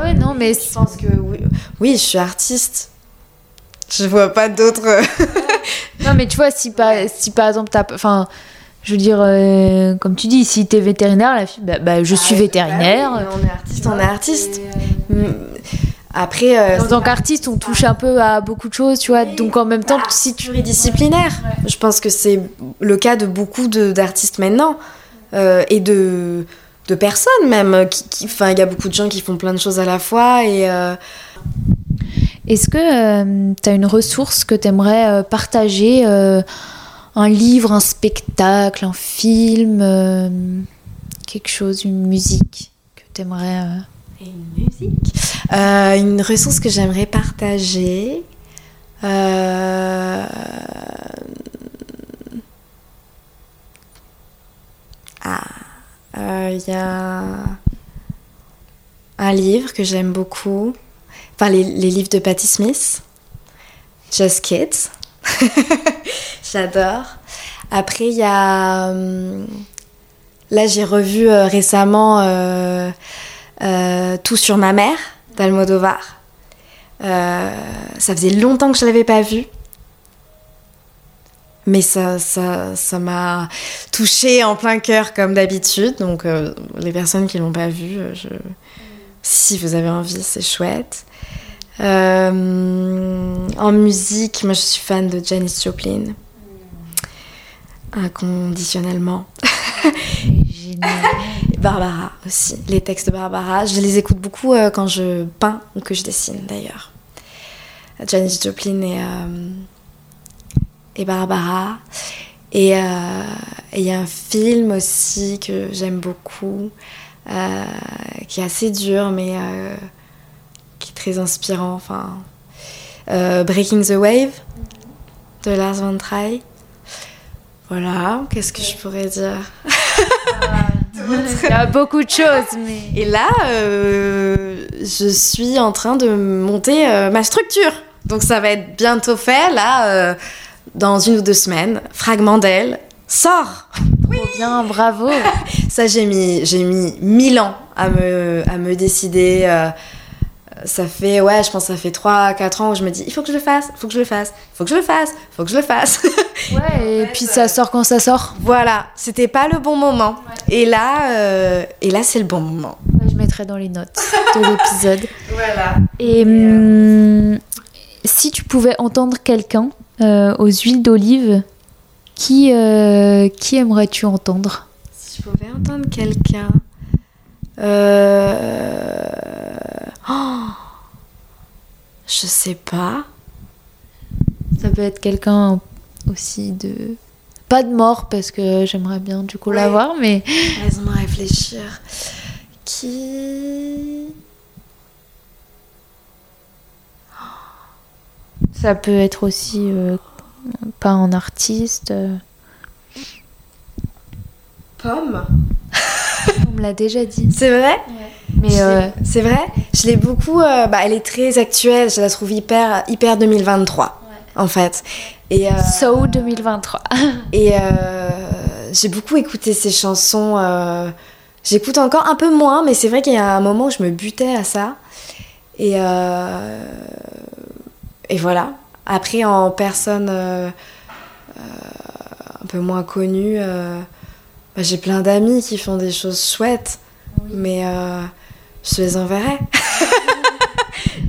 Ouais, non, mais Je pense que oui, oui, je suis artiste. Je vois pas d'autres. (laughs) non, mais tu vois, si par, si par exemple t'as, enfin, je veux dire, euh, comme tu dis, si t'es vétérinaire, la fille, bah, bah, je suis vétérinaire. Bah oui, on est artiste, on est artiste. Mm. Après, euh, En tant qu'artiste, on touche un peu à beaucoup de choses, tu vois. Donc en même temps, si tu pluridisciplinaire. Je pense que c'est le cas de beaucoup d'artistes maintenant euh, et de, de personnes même. Qui, qui- enfin, il y a beaucoup de gens qui font plein de choses à la fois et euh, Est-ce que tu as une ressource que tu aimerais partager Un livre, un spectacle, un film Quelque chose, une musique que tu aimerais une musique? Une ressource que j'aimerais partager euh... Ah, il euh, y a un livre que j'aime beaucoup. Enfin, les, livres de Patti Smith. Just Kids. (laughs) J'adore. Après, il y a. Hum, là, j'ai revu euh, récemment euh, Tout sur ma mère d'Almodovar. ça faisait longtemps que je ne l'avais pas vu mais ça ça ça m'a touchée en plein cœur comme d'habitude. Donc euh, les personnes qui l'ont pas vu euh, je... si vous avez envie c'est chouette. Euh, en musique moi je suis fan de Janis Joplin. Inconditionnellement. (laughs) Barbara aussi les textes de Barbara. Je les écoute beaucoup quand je peins ou que je dessine d'ailleurs. Janis Joplin est et Barbara. Et euh, il y a un film aussi que j'aime beaucoup, euh, qui est assez dur, mais euh, qui est très inspirant. Enfin, Breaking the Wave de Lars von Trier. Voilà, qu'est-ce que je pourrais dire? Il y a beaucoup de choses. Mais... (laughs) Et là, je suis en train de monter ma structure. Donc ça va être bientôt fait. Là, dans une ou deux semaines, fragment d'elle, sort oui bien, bravo (laughs) Ça, j'ai mis, j'ai mis mille ans à me, à me décider. Euh, ça fait, ouais, je pense que ça fait 3-4 ans où je me dis, il faut que je le fasse, il faut que je le fasse, il faut que je le fasse, il faut que je le fasse. (laughs) ouais, et puis ça sort quand ça sort. Voilà, c'était pas le bon moment. Et là, euh, et là c'est le bon moment. Je mettrai dans les notes de l'épisode. (laughs) voilà. Et, hum, si tu pouvais entendre quelqu'un euh, aux huiles d'olive, qui, euh, qui aimerais-tu entendre? Si je pouvais entendre quelqu'un. Euh... Oh je sais pas. Ça peut être quelqu'un aussi de. Pas de mort, parce que j'aimerais bien du coup l'avoir, mais. Laisse-moi réfléchir. Qui. Ça peut être aussi euh, pas un artiste. Euh. Pomme (laughs) On me l'a déjà dit. C'est vrai? Mais euh, c'est vrai? Je l'ai beaucoup. bah, elle est très actuelle. Je la trouve hyper, hyper 2023, en fait. Et, so 2023. (laughs) et j'ai beaucoup écouté ses chansons. J'écoute encore un peu moins, mais c'est vrai qu'il y a un moment où je me butais à ça. Et et voilà. Après, en personne euh, euh, un peu moins connue, euh, bah, j'ai plein d'amis qui font des choses chouettes, mais je les enverrai. (laughs)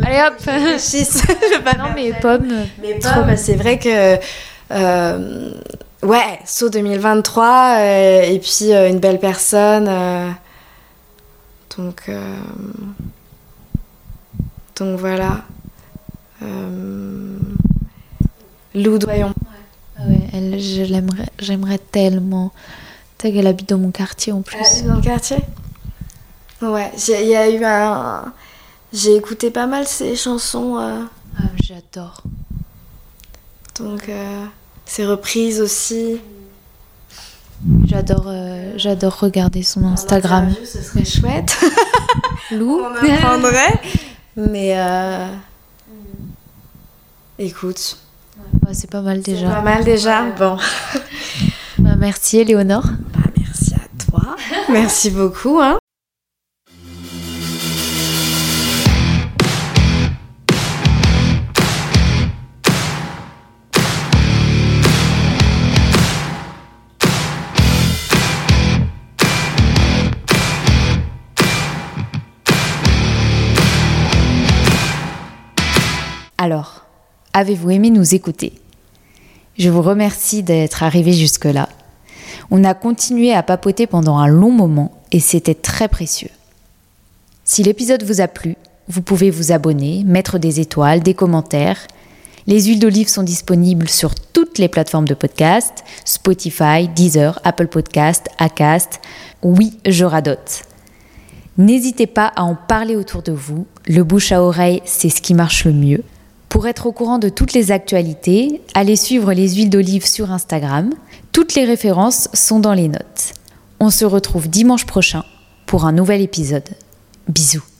Allez hop je (laughs) pas Non, mais pommes. Mais pommes, c'est vrai que. ouais, saut 2023, et puis une belle personne. donc. donc voilà. Euh, Lou Doyon. Ah ouais, elle, je l'aimerais, j'aimerais tellement. Tu qu'elle habite dans mon quartier en plus. Ah, dans le quartier? Ouais, il y a eu un. J'ai écouté pas mal ses chansons. Euh. Ah, j'adore. Donc, euh, ses reprises aussi. J'adore, j'adore regarder son Instagram. ce serait chouette. (laughs) Lou. (laughs) On apprendrait. Mais. Écoute. c'est pas mal déjà. pas mal déjà, bon. (laughs) Bah, merci Éléonore. Bah, merci à toi. merci beaucoup. Hein. Alors, Avez-vous aimé nous écouter? Je vous remercie d'être arrivé jusque-là. On a continué à papoter pendant un long moment et c'était très précieux. Si l'épisode vous a plu, Vous pouvez vous abonner, mettre des étoiles, des commentaires. Les huiles d'olive sont disponibles sur toutes les plateformes de podcast, Spotify, Deezer, Apple Podcast, Acast. Oui, je radote. N'hésitez pas à en parler autour de vous. Le bouche à oreille, c'est ce qui marche le mieux. Pour être au courant de toutes les actualités, allez suivre les huiles d'olive sur Instagram. Toutes les références sont dans les notes. On se retrouve dimanche prochain pour un nouvel épisode. Bisous.